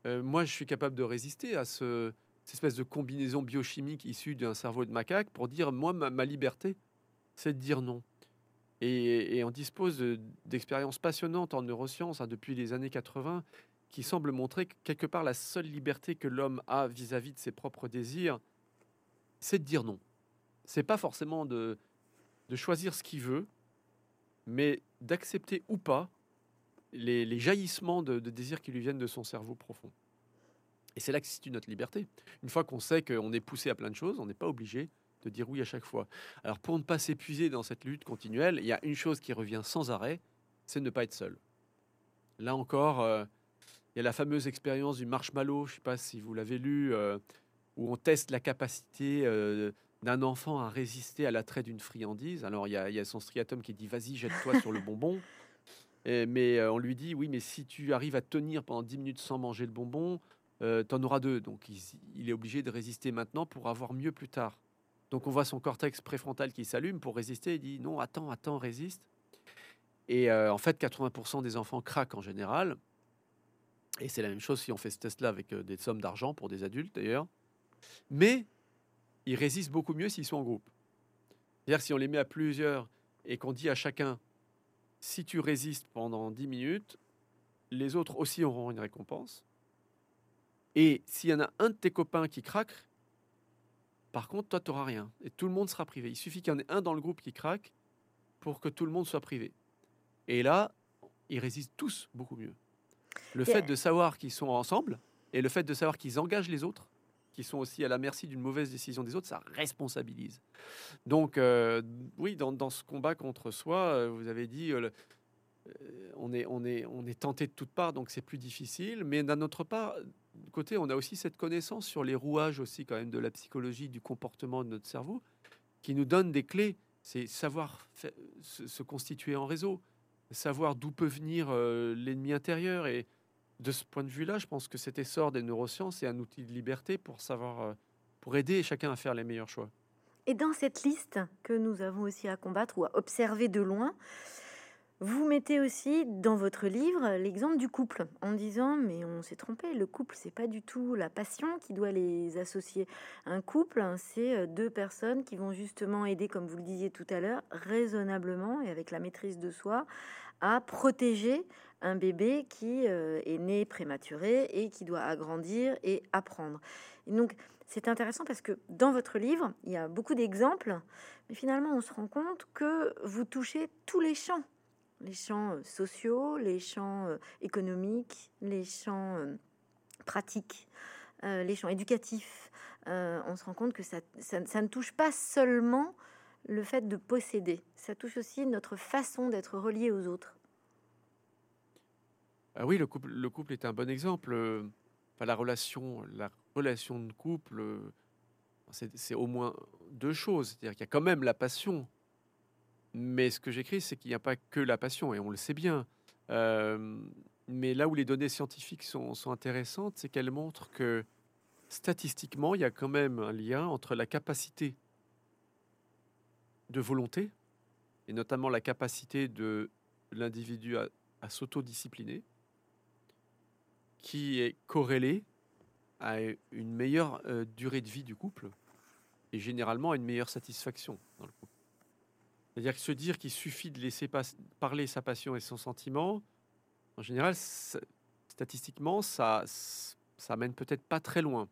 Euh, moi, je suis capable de résister à ce, cette espèce de combinaison biochimique issue d'un cerveau de macaque pour dire, moi, ma, liberté, c'est de dire non. Et, on dispose d'expériences passionnantes en neurosciences hein, depuis les années 80 qui semblent montrer que quelque part la seule liberté que l'homme a vis-à-vis de ses propres désirs, c'est de dire non. c'est pas forcément de, de choisir ce qu'il veut, mais d'accepter ou pas les, jaillissements de, de désir qui lui viennent de son cerveau profond. Et c'est là que se situe notre liberté. Une fois qu'on sait qu'on est poussé à plein de choses, on n'est pas obligé de dire oui à chaque fois. Alors pour ne pas s'épuiser dans cette lutte continuelle, il y a une chose qui revient sans arrêt, c'est ne pas être seul. Là encore, euh, il y a la fameuse expérience du marshmallow, je ne sais pas si vous l'avez lu, euh, où on teste la capacité euh, d'un enfant à résister à l'attrait d'une friandise. Alors il y, a, son striatum qui dit vas-y, jette-toi sur le bonbon. mais on lui dit oui, mais si tu arrives à tenir pendant 10 minutes sans manger le bonbon, tu en auras deux. Donc il, est obligé de résister maintenant pour avoir mieux plus tard. Donc on voit son cortex préfrontal qui s'allume pour résister. Il dit non, attends, attends, résiste. Et euh, en fait, 80% des enfants craquent en général. Et c'est la même chose si on fait ce test-là avec euh, des sommes d'argent pour des adultes d'ailleurs. Mais ils résistent beaucoup mieux s'ils sont en groupe. C'est-à-dire si on les met à plusieurs et qu'on dit à chacun, si tu résistes pendant 10 minutes, les autres aussi auront une récompense. Et s'il y en a un de tes copains qui craque, par contre, toi, tu n'auras rien. Et tout le monde sera privé. Il suffit qu'il y en ait un dans le groupe qui craque pour que tout le monde soit privé. Et là, ils résistent tous beaucoup mieux. Le fait de savoir qu'ils sont ensemble et le fait de savoir qu'ils engagent les autres, qui sont aussi à la merci d'une mauvaise décision des autres, ça responsabilise. Donc, euh, oui, dans, ce combat contre soi, euh, vous avez dit, euh, on, est, on, est, on est tenté de toutes parts, donc c'est plus difficile. Mais d'un autre part, côté, on a aussi cette connaissance sur les rouages aussi quand même de la psychologie, du comportement de notre cerveau, qui nous donne des clés. C'est savoir se, constituer en réseau, savoir d'où peut venir euh, l'ennemi intérieur. Et de ce point de vue-là, je pense que cet essor des neurosciences est un outil de liberté pour savoir, euh, pour aider chacun à faire les meilleurs choix. Et dans cette liste que nous avons aussi à combattre ou à observer de loin, vous mettez aussi dans votre livre l'exemple du couple en disant mais on s'est trompé, le couple c'est pas du tout la passion qui doit les associer. Un couple c'est euh, deux personnes qui vont justement aider comme vous le disiez tout à l'heure raisonnablement et avec la maîtrise de soi à protéger un bébé qui euh, est né prématuré et qui doit agrandir et apprendre. donc c'est intéressant parce que dans votre livre, il y a beaucoup d'exemples, mais finalement on se rend compte que vous touchez tous les champs les champs euh, sociaux, les champs euh, économiques, les champs euh, pratiques, les champs éducatifs. on se rend compte que ça, ne touche pas seulement le fait de posséder, ça touche aussi notre façon d'être relié aux autres. Ah oui, le couple, le couple est un bon exemple. Enfin, la relation, la relation de couple, c'est au moins deux choses. C'est-à-dire qu'il y a quand même la passion, mais ce que j'écris, c'est qu'il n'y a pas que la passion, et on le sait bien. Euh, mais là où les données scientifiques sont, intéressantes, c'est qu'elles montrent que statistiquement, il y a quand même un lien entre la capacité de volonté, et notamment la capacité de l'individu à, s'autodiscipliner, qui est corrélée à une meilleure euh, durée de vie du couple, et généralement à une meilleure satisfaction dans le couple. C'est-à-dire que se dire qu'il suffit de laisser parler sa passion et son sentiment, en général, statistiquement, ça, ça mène peut-être pas très loin.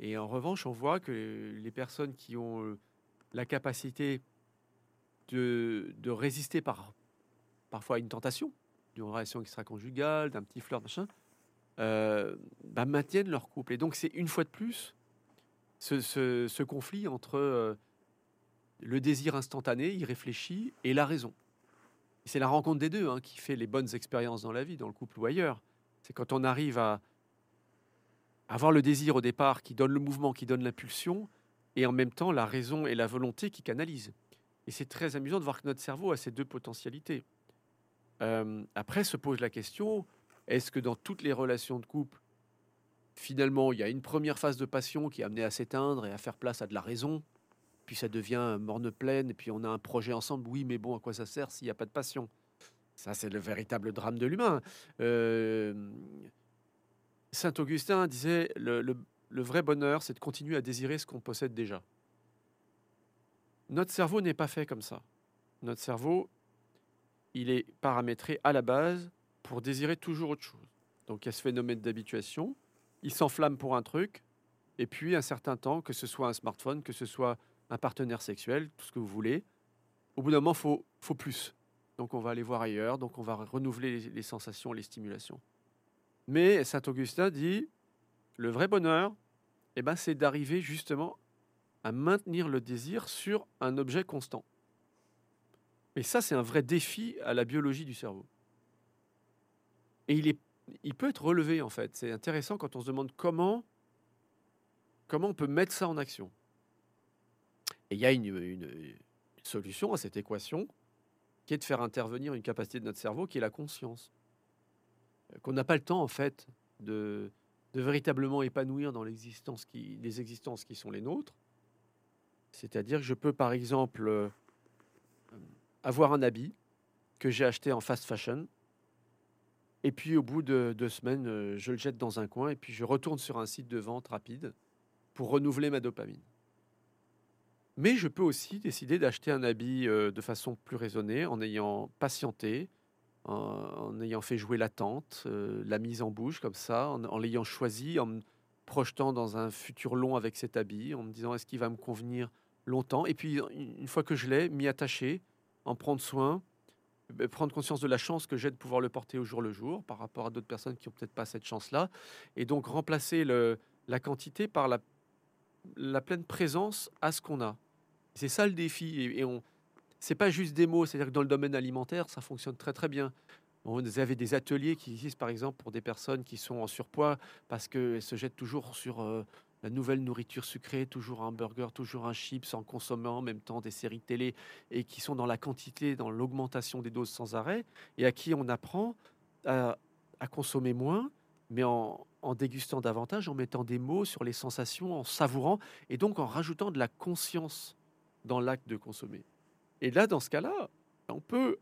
Et en revanche, on voit que les personnes qui ont euh, la capacité de, résister par, parfois à une tentation, d'une relation extra-conjugale, d'un petit flirt, machin, euh, bah, maintiennent leur couple. Et donc, c'est une fois de plus ce, ce, conflit entre euh, le désir instantané, irréfléchi, et la raison. C'est la rencontre des deux hein, qui fait les bonnes expériences dans la vie, dans le couple ou ailleurs. C'est quand on arrive à avoir le désir au départ qui donne le mouvement, qui donne l'impulsion, et en même temps la raison et la volonté qui canalisent. Et c'est très amusant de voir que notre cerveau a ces deux potentialités. Euh, après se pose la question, est-ce que dans toutes les relations de couple, finalement, il y a une première phase de passion qui est amenée à s'éteindre et à faire place à de la raison? Puis ça devient morne pleine, et puis on a un projet ensemble. Oui, mais bon, à quoi ça sert s'il n'y a pas de passion? Ça, c'est le véritable drame de l'humain. Euh, Saint Augustin disait le, le vrai bonheur, c'est de continuer à désirer ce qu'on possède déjà. Notre cerveau n'est pas fait comme ça. Notre cerveau, il est paramétré à la base pour désirer toujours autre chose. Donc il y a ce phénomène d'habituation. Il s'enflamme pour un truc, et puis un certain temps, que ce soit un smartphone, que ce soit un partenaire sexuel, tout ce que vous voulez. Au bout d'un moment, faut, faut plus. Donc on va aller voir ailleurs, donc on va renouveler les, les sensations, les stimulations. Mais Saint Augustin dit, le vrai bonheur, eh ben, c'est d'arriver justement à maintenir le désir sur un objet constant. Et ça, c'est un vrai défi à la biologie du cerveau. Et il, est, il peut être relevé, en fait. C'est intéressant quand on se demande comment, comment on peut mettre ça en action. Et il y a une, solution à cette équation qui est de faire intervenir une capacité de notre cerveau qui est la conscience. Euh, qu'on n'a pas le temps, en fait, de, véritablement épanouir dans qui, les existences qui sont les nôtres. C'est-à-dire que je peux, par exemple, euh, avoir un habit que j'ai acheté en fast fashion, et puis au bout de deux semaines, euh, je le jette dans un coin, et puis je retourne sur un site de vente rapide pour renouveler ma dopamine. Mais je peux aussi décider d'acheter un habit euh, de façon plus raisonnée, en ayant patienté, en, ayant fait jouer l'attente, euh, la mise en bouche comme ça, en, l'ayant choisi, en me projetant dans un futur long avec cet habit, en me disant est-ce qu'il va me convenir longtemps, et puis une fois que je l'ai, m'y attacher, en prendre soin, euh, prendre conscience de la chance que j'ai de pouvoir le porter au jour le jour par rapport à d'autres personnes qui n'ont peut-être pas cette chance-là, et donc remplacer la quantité par la, la pleine présence à ce qu'on a. C'est ça le défi, et, et on c'est pas juste des mots, c'est-à-dire que dans le domaine alimentaire, ça fonctionne très très bien. Vous avez des ateliers qui existent par exemple pour des personnes qui sont en surpoids parce qu'elles se jettent toujours sur euh, la nouvelle nourriture sucrée, toujours un burger, toujours un chips, en consommant en même temps des séries télé et qui sont dans la quantité, dans l'augmentation des doses sans arrêt et à qui on apprend à, consommer moins, mais en dégustant davantage, en mettant des mots sur les sensations, en savourant et donc en rajoutant de la conscience dans l'acte de consommer. Et là, dans ce cas-là, on peut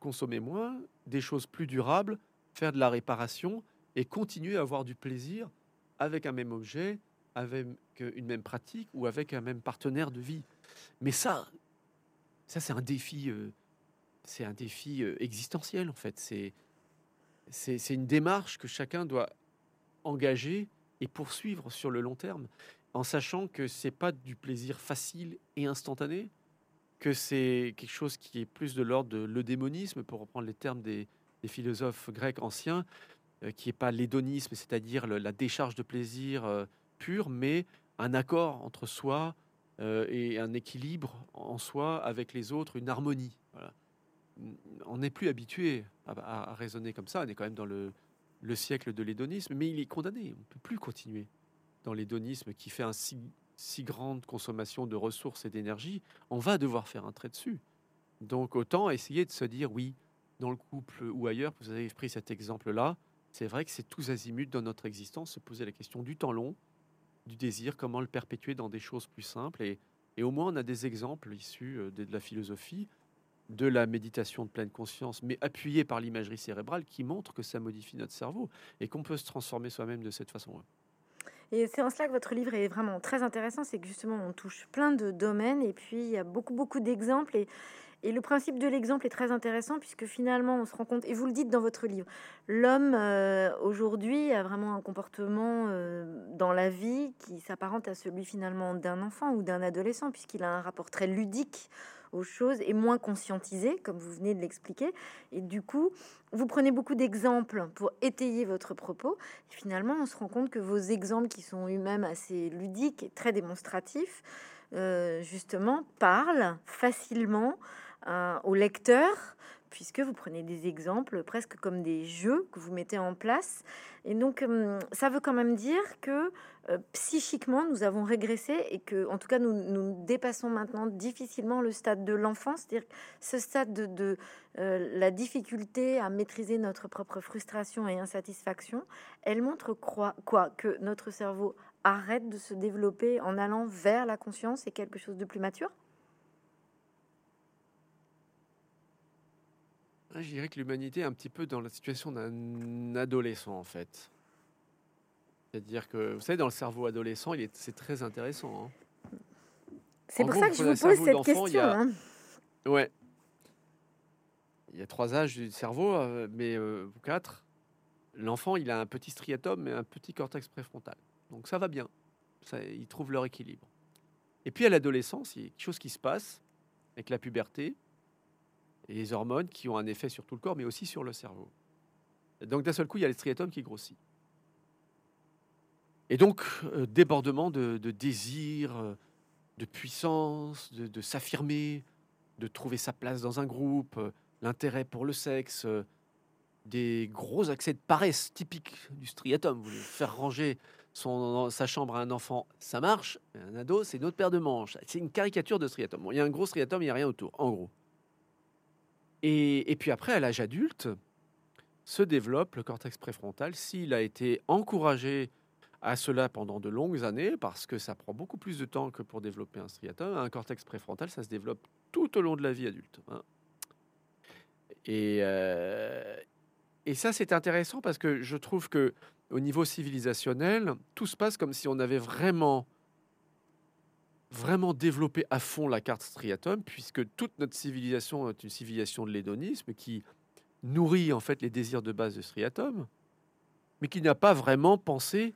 consommer moins, des choses plus durables, faire de la réparation et continuer à avoir du plaisir avec un même objet, avec une même pratique ou avec un même partenaire de vie. Mais ça, ça c'est un défi, euh, c'est un défi euh, existentiel en fait. C'est c'est une démarche que chacun doit engager et poursuivre sur le long terme, en sachant que c'est pas du plaisir facile et instantané, que c'est quelque chose qui est plus de l'ordre de l'eudémonisme, pour reprendre les termes des, philosophes grecs anciens, euh, qui n'est pas l'hédonisme, c'est-à-dire le- la décharge de plaisir euh, pur, mais un accord entre soi euh, et un équilibre en soi avec les autres, une harmonie. On n'est plus habitué à raisonner comme ça, on est quand même dans le, le siècle de l'hédonisme, mais il est condamné, on ne peut plus continuer dans l'hédonisme qui fait un si, grande consommation de ressources et d'énergie, on va devoir faire un trait dessus. Donc autant essayer de se dire oui, dans le couple ou ailleurs, vous avez pris cet exemple-là, c'est vrai que c'est tous azimuts dans notre existence, se poser la question du temps long, du désir, comment le perpétuer dans des choses plus simples. Et, au moins, on a des exemples issus euh, de, la philosophie, de la méditation de pleine conscience, mais appuyés par l'imagerie cérébrale qui montre que ça modifie notre cerveau et qu'on peut se transformer soi-même de cette façon-là. Et c'est en cela que votre livre est vraiment très intéressant, c'est que justement on touche plein de domaines et puis il y a beaucoup beaucoup d'exemples et, le principe de l'exemple est très intéressant puisque finalement on se rend compte, et vous le dites dans votre livre, l'homme euh, aujourd'hui a vraiment un comportement euh, dans la vie qui s'apparente à celui finalement d'un enfant ou d'un adolescent puisqu'il a un rapport très ludique aux choses et moins conscientisé, comme vous venez de l'expliquer. Et du coup, vous prenez beaucoup d'exemples pour étayer votre propos. Et finalement, on se rend compte que vos exemples, qui sont eux-mêmes assez ludiques et très démonstratifs, euh, justement, parlent facilement euh, au lecteur, puisque vous prenez des exemples presque comme des jeux que vous mettez en place. Et donc, hum, ça veut quand même dire que euh, psychiquement, nous avons régressé et que, en tout cas, nous, dépassons maintenant difficilement le stade de l'enfance, c'est-à-dire ce stade de, euh, la difficulté à maîtriser notre propre frustration et insatisfaction. Elle montre quoi? Que notre cerveau arrête de se développer en allant vers la conscience et quelque chose de plus mature? Je dirais que l'humanité est un petit peu dans la situation d'un adolescent, en fait. C'est-à-dire que, vous savez, dans le cerveau adolescent, il est, c'est très intéressant. hein. C'est En pour gros, ça que je vous pose cette il y question. a- hein. Ouais. Il y a trois âges du cerveau, euh, mais euh, quatre. L'enfant, il a un petit striatum et un petit cortex préfrontal. Donc ça va bien. Ça, ils trouvent leur équilibre. Et puis à l'adolescence, il y a quelque chose qui se passe avec la puberté et les hormones qui ont un effet sur tout le corps, mais aussi sur le cerveau. Donc d'un seul coup, il y a l'estriatum qui grossit. Et donc, euh, débordement de, désir, euh, de puissance, de, s'affirmer, de trouver sa place dans un groupe, euh, l'intérêt pour le sexe, des gros accès de paresse typiques du striatum. Vous faire ranger son, sa chambre à un enfant, ça marche. Un ado, c'est une autre paire de manches. C'est une caricature de striatum. il y a un gros striatum, il n'y a rien autour, en gros. Et, puis après, à l'âge adulte, se développe le cortex préfrontal s'il a été encouragé à cela pendant de longues années, parce que ça prend beaucoup plus de temps que pour développer un striatum. Un cortex préfrontal, ça se développe tout au long de la vie adulte. Hein. Et, euh, et ça, c'est intéressant parce que je trouve que au niveau civilisationnel, tout se passe comme si on avait vraiment vraiment développé à fond la carte striatum, puisque toute notre civilisation est une civilisation de l'hédonisme qui nourrit en fait les désirs de base de striatum, mais qui n'a pas vraiment pensé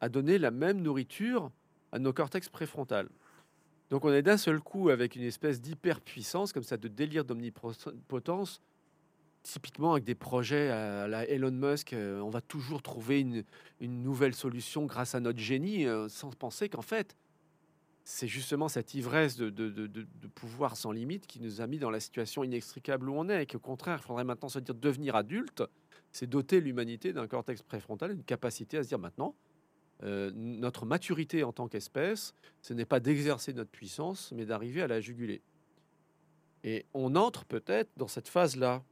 à donner la même nourriture à nos cortex préfrontales. Donc on est d'un seul coup avec une espèce d'hyperpuissance, comme ça, de délire d'omnipotence, typiquement avec des projets à la Elon Musk, euh, on va toujours trouver une, nouvelle solution grâce à notre génie, euh, sans penser qu'en fait, c'est justement cette ivresse de, pouvoir sans limite qui nous a mis dans la situation inextricable où on est, et qu'au contraire, il faudrait maintenant se dire devenir adulte, c'est doter l'humanité d'un cortex préfrontal, une capacité à se dire maintenant, euh, notre maturité en tant qu'espèce, ce n'est pas d'exercer notre puissance, mais d'arriver à la juguler. Et on entre peut-être dans cette phase-là.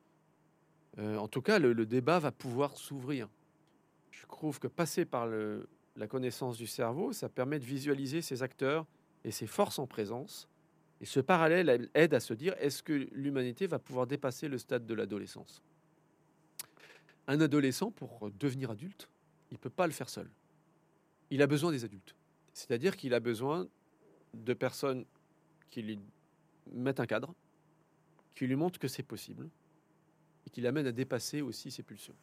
Euh, en tout cas, le, débat va pouvoir s'ouvrir. Je trouve que passer par la connaissance du cerveau, ça permet de visualiser ces acteurs et ses forces en présence. Et ce parallèle aide à se dire, est-ce que l'humanité va pouvoir dépasser le stade de l'adolescence? Un adolescent, pour devenir adulte, il ne peut pas le faire seul il a besoin des adultes. C'est-à-dire qu'il a besoin de personnes qui lui mettent un cadre, qui lui montrent que c'est possible et qui l'amènent à dépasser aussi ses pulsions.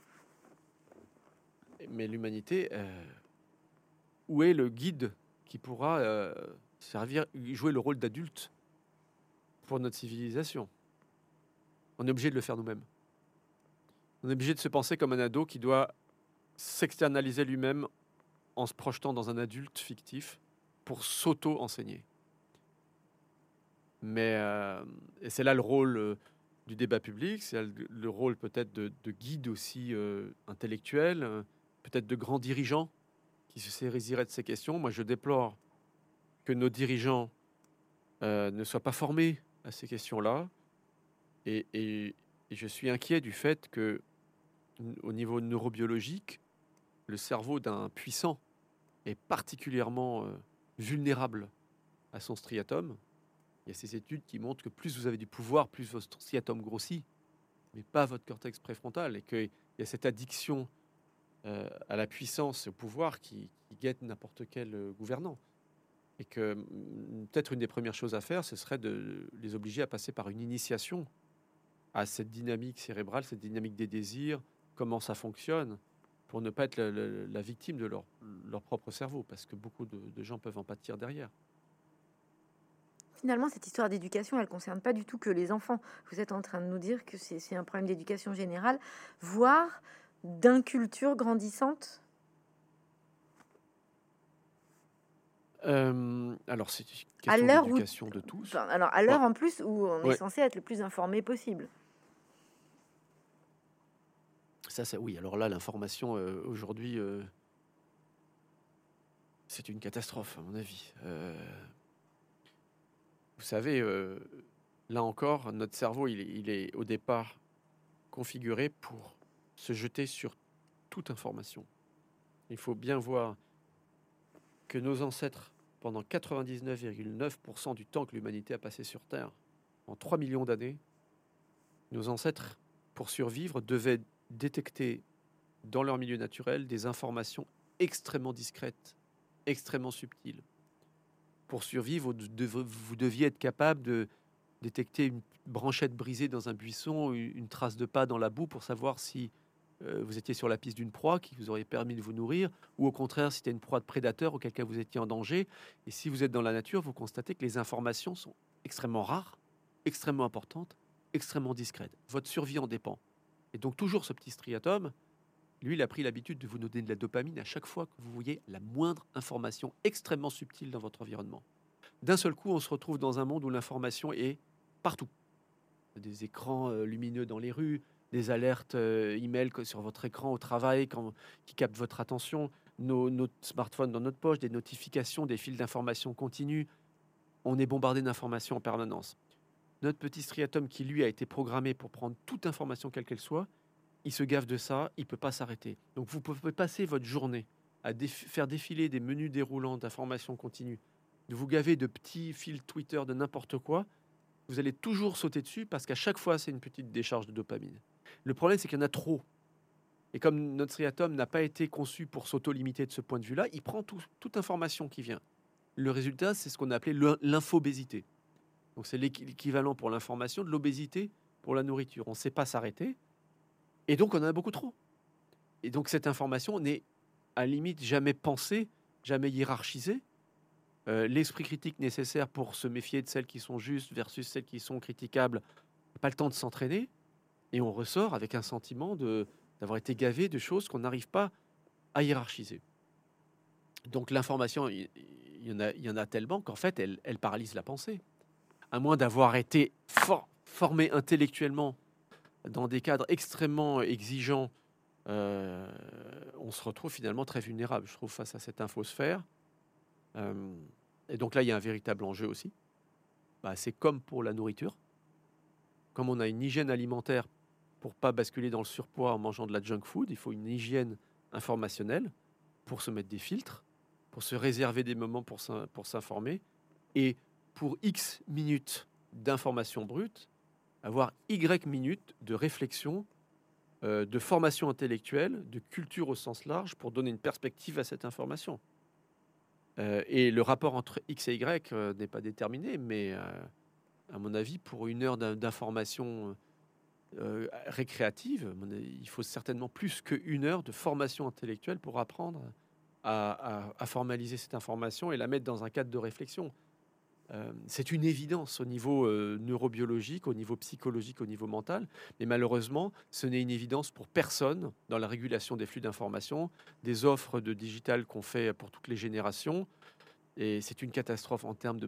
Mais l'humanité, euh, où est le guide qui pourra euh, servir, jouer le rôle d'adulte pour notre civilisation On est obligé de le faire nous-mêmes. On est obligé de se penser comme un ado qui doit s'externaliser lui-même en se projetant dans un adulte fictif pour s'auto-enseigner. Mais euh, c'est là le rôle euh, du débat public, c'est le, rôle peut-être de, guide aussi euh, intellectuel, peut-être de grands dirigeants qui se saisiraient de ces questions. Moi, je déplore que nos dirigeants ne soient pas formés à ces questions-là, et, je suis inquiet du fait que, au niveau neurobiologique, le cerveau d'un puissant est particulièrement euh, vulnérable à son striatum. Il y a ces études qui montrent que plus vous avez du pouvoir, plus votre striatum grossit, mais pas votre cortex préfrontal, et qu'il y a cette addiction euh, à la puissance, au pouvoir qui, guette n'importe quel euh, gouvernant. Et que mm, peut-être une des premières choses à faire, ce serait de les obliger à passer par une initiation à cette dynamique cérébrale, cette dynamique des désirs, comment ça fonctionne, pour ne pas être la, victime de leur, leur, propre cerveau, parce que beaucoup de, gens peuvent en pâtir derrière. Finalement, cette histoire d'éducation, elle ne concerne pas du tout que les enfants. Vous êtes en train de nous dire que c'est un problème d'éducation générale, voire d'inculture grandissante euh, alors, c'est une question de tous. Alors, à l'heure en plus où on est censé être le plus informé possible. Ça, oui. Alors là, l'information euh, aujourd'hui, euh, c'est une catastrophe à mon avis. Euh, vous savez, là encore, notre cerveau, il est, au départ configuré pour se jeter sur toute information. Il faut bien voir que nos ancêtres, pendant 99,9% du temps que l'humanité a passé sur Terre, en 3 millions d'années, nos ancêtres, pour survivre, devaient détecter dans leur milieu naturel des informations extrêmement discrètes, extrêmement subtiles. Pour survivre, vous deviez être capable de détecter une branchette brisée dans un buisson, une trace de pas dans la boue pour savoir si euh, vous étiez sur la piste d'une proie qui vous aurait permis de vous nourrir, ou au contraire, c'était une proie de prédateur auquel cas vous étiez en danger. Et si vous êtes dans la nature, vous constatez que les informations sont extrêmement rares, extrêmement importantes, extrêmement discrètes. Votre survie en dépend. Et donc toujours ce petit striatum, lui, il a pris l'habitude de vous donner de la dopamine à chaque fois que vous voyez la moindre information extrêmement subtile dans votre environnement. D'un seul coup, on se retrouve dans un monde où l'information est partout. Des écrans euh, lumineux dans les rues, des alertes euh, email sur votre écran au travail qui captent votre attention, nos, nos, smartphones dans notre poche, des notifications, des fils d'informations continues. On est bombardé d'informations en permanence. Notre petit striatum qui, lui, a été programmé pour prendre toute information quelle qu'elle soit, il se gave de ça, il ne peut pas s'arrêter. Donc vous pouvez passer votre journée à faire défiler des menus déroulants d'informations continues, de vous gaver de petits fils Twitter, de n'importe quoi. Vous allez toujours sauter dessus parce qu'à chaque fois, c'est une petite décharge de dopamine. Le problème, c'est qu'il y en a trop. Et comme notre striatum n'a pas été conçu pour s'auto-limiter de ce point de vue-là, il prend toute information qui vient. Le résultat, c'est ce qu'on a appelé l'infobésité. Donc c'est l'équivalent pour l'information de l'obésité pour la nourriture. On ne sait pas s'arrêter. Et donc on en a beaucoup trop. Et donc cette information n'est à limite jamais pensée, jamais hiérarchisée. Euh, l'esprit critique nécessaire pour se méfier de celles qui sont justes versus celles qui sont critiquables, pas le temps de s'entraîner. Et on ressort avec un sentiment d'avoir été gavé de choses qu'on n'arrive pas à hiérarchiser. Donc l'information, il y, en a, y en a tellement qu'en fait, elle, paralyse la pensée à moins d'avoir été formé intellectuellement dans des cadres extrêmement exigeants, euh, on se retrouve finalement très vulnérable, je trouve, face à cette infosphère. Euh, et donc là, il y a un véritable enjeu aussi. Bah, c'est comme pour la nourriture. Comme on a une hygiène alimentaire pour pas basculer dans le surpoids en mangeant de la junk food, il faut une hygiène informationnelle pour se mettre des filtres, pour se réserver des moments pour s'informer. Et pour X minutes d'information brute, avoir Y minutes de réflexion, euh, de formation intellectuelle, de culture au sens large, pour donner une perspective à cette information. Euh, et le rapport entre X et Y euh, n'est pas déterminé, mais à mon avis, pour une heure d'information récréative, il faut certainement plus qu'une heure de formation intellectuelle pour apprendre à, formaliser cette information et la mettre dans un cadre de réflexion. Euh, c'est une évidence au niveau euh, neurobiologique, au niveau psychologique, au niveau mental, mais malheureusement, ce n'est une évidence pour personne dans la régulation des flux d'informations, des offres de digital qu'on fait pour toutes les générations, et c'est une catastrophe en termes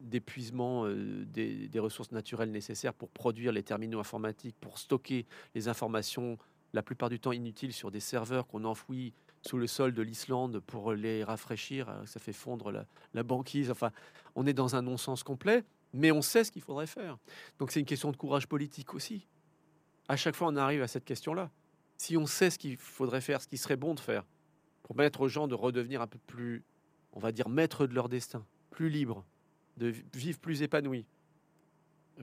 d'épuisement euh, des, ressources naturelles nécessaires pour produire les terminaux informatiques, pour stocker les informations, la plupart du temps inutiles, sur des serveurs qu'on enfouit sous le sol de l'Islande pour les rafraîchir. Euh, ça fait fondre la, banquise. Enfin, on est dans un non-sens complet, mais on sait ce qu'il faudrait faire. Donc c'est une question de courage politique aussi. À chaque fois, on arrive à cette question-là. Si on sait ce qu'il faudrait faire, ce qui serait bon de faire, pour permettre aux gens de redevenir un peu plus, on va dire, maîtres de leur destin, plus libres, de vivre plus épanouis,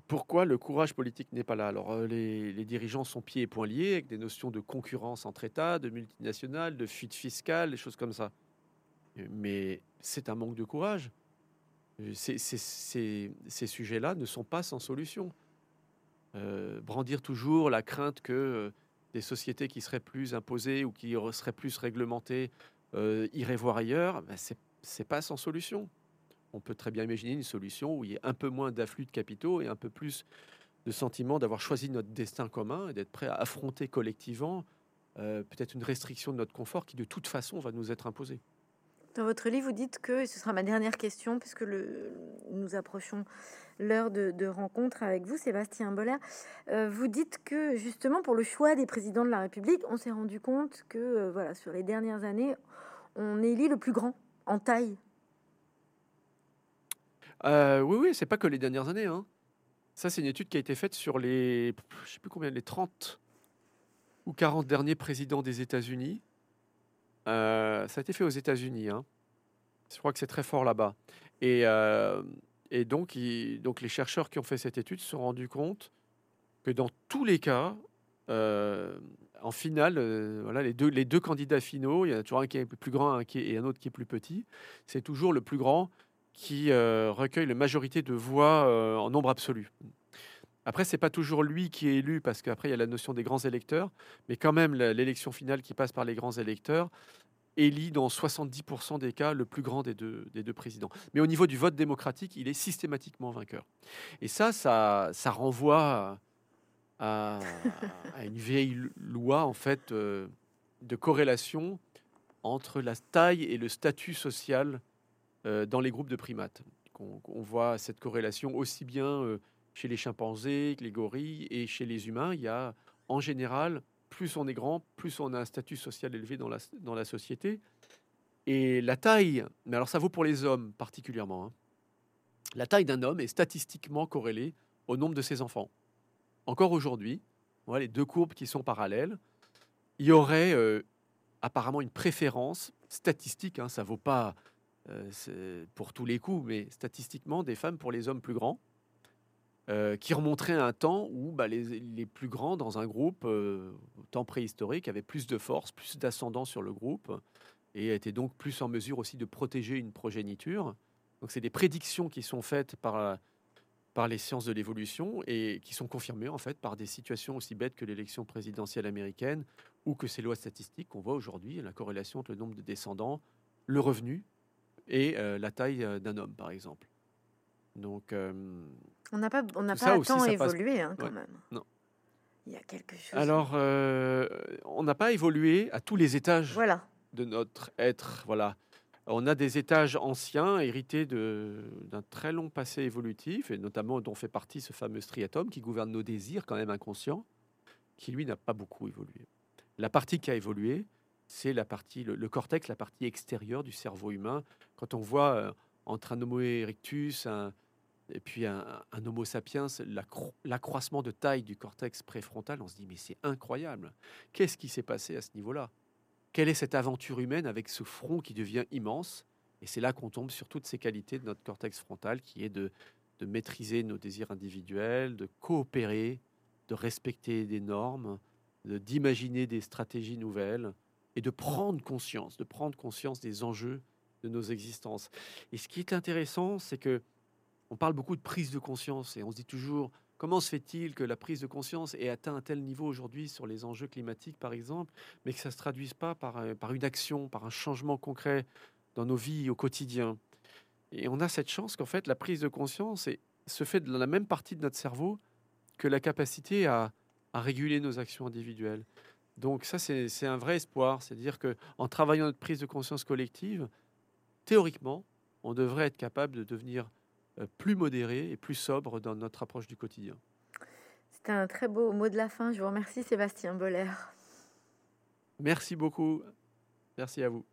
pourquoi le courage politique n'est pas là? Alors, euh, les, dirigeants sont pieds et poings liés avec des notions de concurrence entre États, de multinationales, de fuite fiscale, des choses comme ça. Mais c'est un manque de courage. ces sujets-là ne sont pas sans solution. Euh, brandir toujours la crainte que euh, des sociétés qui seraient plus imposées ou qui seraient plus réglementées iraient voir ailleurs, ben c'est pas sans solution on peut très bien imaginer une solution où il y ait un peu moins d'afflux de capitaux et un peu plus de sentiment d'avoir choisi notre destin commun et d'être prêt à affronter collectivement euh, peut-être une restriction de notre confort qui de toute façon va nous être imposée. Dans votre livre, vous dites que, et ce sera ma dernière question, puisque nous approchons l'heure de, rencontre avec vous, Sébastien Boller, euh, vous dites que justement pour le choix des présidents de la République, on s'est rendu compte que euh, voilà, sur les dernières années, on élit le plus grand en taille euh, oui, oui, c'est pas que les dernières années. Hein. Ça, c'est une étude qui a été faite sur les, je sais plus combien, les 30 ou 40 derniers présidents des États-Unis. Euh, ça a été fait aux États-Unis. Hein. Je crois que c'est très fort là-bas. Et, euh, donc, donc, les chercheurs qui ont fait cette étude se sont rendus compte que dans tous les cas, en finale, voilà, les deux, candidats finaux, il y en a toujours un qui est plus grand un qui et un autre qui est plus petit. C'est toujours le plus grand qui euh, recueille la majorité de voix euh, en nombre absolu. Après, c'est pas toujours lui qui est élu, parce qu'après, il y a la notion des grands électeurs, mais quand même, l'élection finale qui passe par les grands électeurs élit dans 70% des cas le plus grand des deux, des deux présidents. Mais au niveau du vote démocratique, il est systématiquement vainqueur. Et ça, ça, ça renvoie à, une vieille loi, en fait, euh, de corrélation entre la taille et le statut social dans les groupes de primates. On, voit cette corrélation aussi bien euh, chez les chimpanzés que les gorilles et chez les humains. Il y a en général, plus on est grand, plus on a un statut social élevé dans la, dans la société. Et la taille, mais alors ça vaut pour les hommes particulièrement, hein. la taille d'un homme est statistiquement corrélée au nombre de ses enfants. Encore aujourd'hui, voilà les deux courbes qui sont parallèles, il y aurait euh, apparemment une préférence statistique, hein, ça vaut pas euh, pour tous les coups, mais statistiquement, des femmes pour les hommes plus grands, euh, qui remonterait à un temps où bah, les, plus grands dans un groupe, euh, temps préhistorique, avaient plus de force, plus d'ascendant sur le groupe, et étaient donc plus en mesure aussi de protéger une progéniture. Donc c'est des prédictions qui sont faites par, par les sciences de l'évolution et qui sont confirmées en fait par des situations aussi bêtes que l'élection présidentielle américaine ou que ces lois statistiques qu'on voit aujourd'hui, la corrélation entre le nombre de descendants, le revenu et euh, la taille euh, d'un homme, par exemple. Donc, euh, on n'a pas, on n'a pas tant évolué hein, quand même. Non. Il y a quelque chose. Alors, on n'a pas évolué à tous les étages voilà. de notre être. Voilà. On a des étages anciens hérités d'un très long passé évolutif, et notamment dont fait partie ce fameux striatum qui gouverne nos désirs, quand même inconscients, qui lui n'a pas beaucoup évolué. La partie qui a évolué, c'est la partie, le, cortex, la partie extérieure du cerveau humain. Quand on voit euh, entre un Homo erectus et puis un, Homo sapiens, l'accroissement de taille du cortex préfrontal, on se dit mais c'est incroyable. Qu'est-ce qui s'est passé à ce niveau-là? Quelle est cette aventure humaine avec ce front qui devient immense? Et c'est là qu'on tombe sur toutes ces qualités de notre cortex frontal, qui est de, de maîtriser nos désirs individuels, de coopérer, de respecter des normes, d'imaginer des stratégies nouvelles, et de prendre conscience, de prendre conscience des enjeux de nos existences. Et ce qui est intéressant, c'est que on parle beaucoup de prise de conscience et on se dit toujours comment se fait-il que la prise de conscience ait atteint un tel niveau aujourd'hui sur les enjeux climatiques, par exemple, mais que ça ne se traduise pas par, euh, par une action, par un changement concret dans nos vies au quotidien? Et on a cette chance qu'en fait, la prise de conscience se fait dans la même partie de notre cerveau que la capacité à réguler nos actions individuelles. Donc ça, c'est un vrai espoir. C'est-à-dire qu'en travaillant notre prise de conscience collective, théoriquement, on devrait être capable de devenir euh, plus modéré et plus sobre dans notre approche du quotidien. C'était un très beau mot de la fin. Je vous remercie Sébastien Boller. Merci beaucoup. Merci à vous.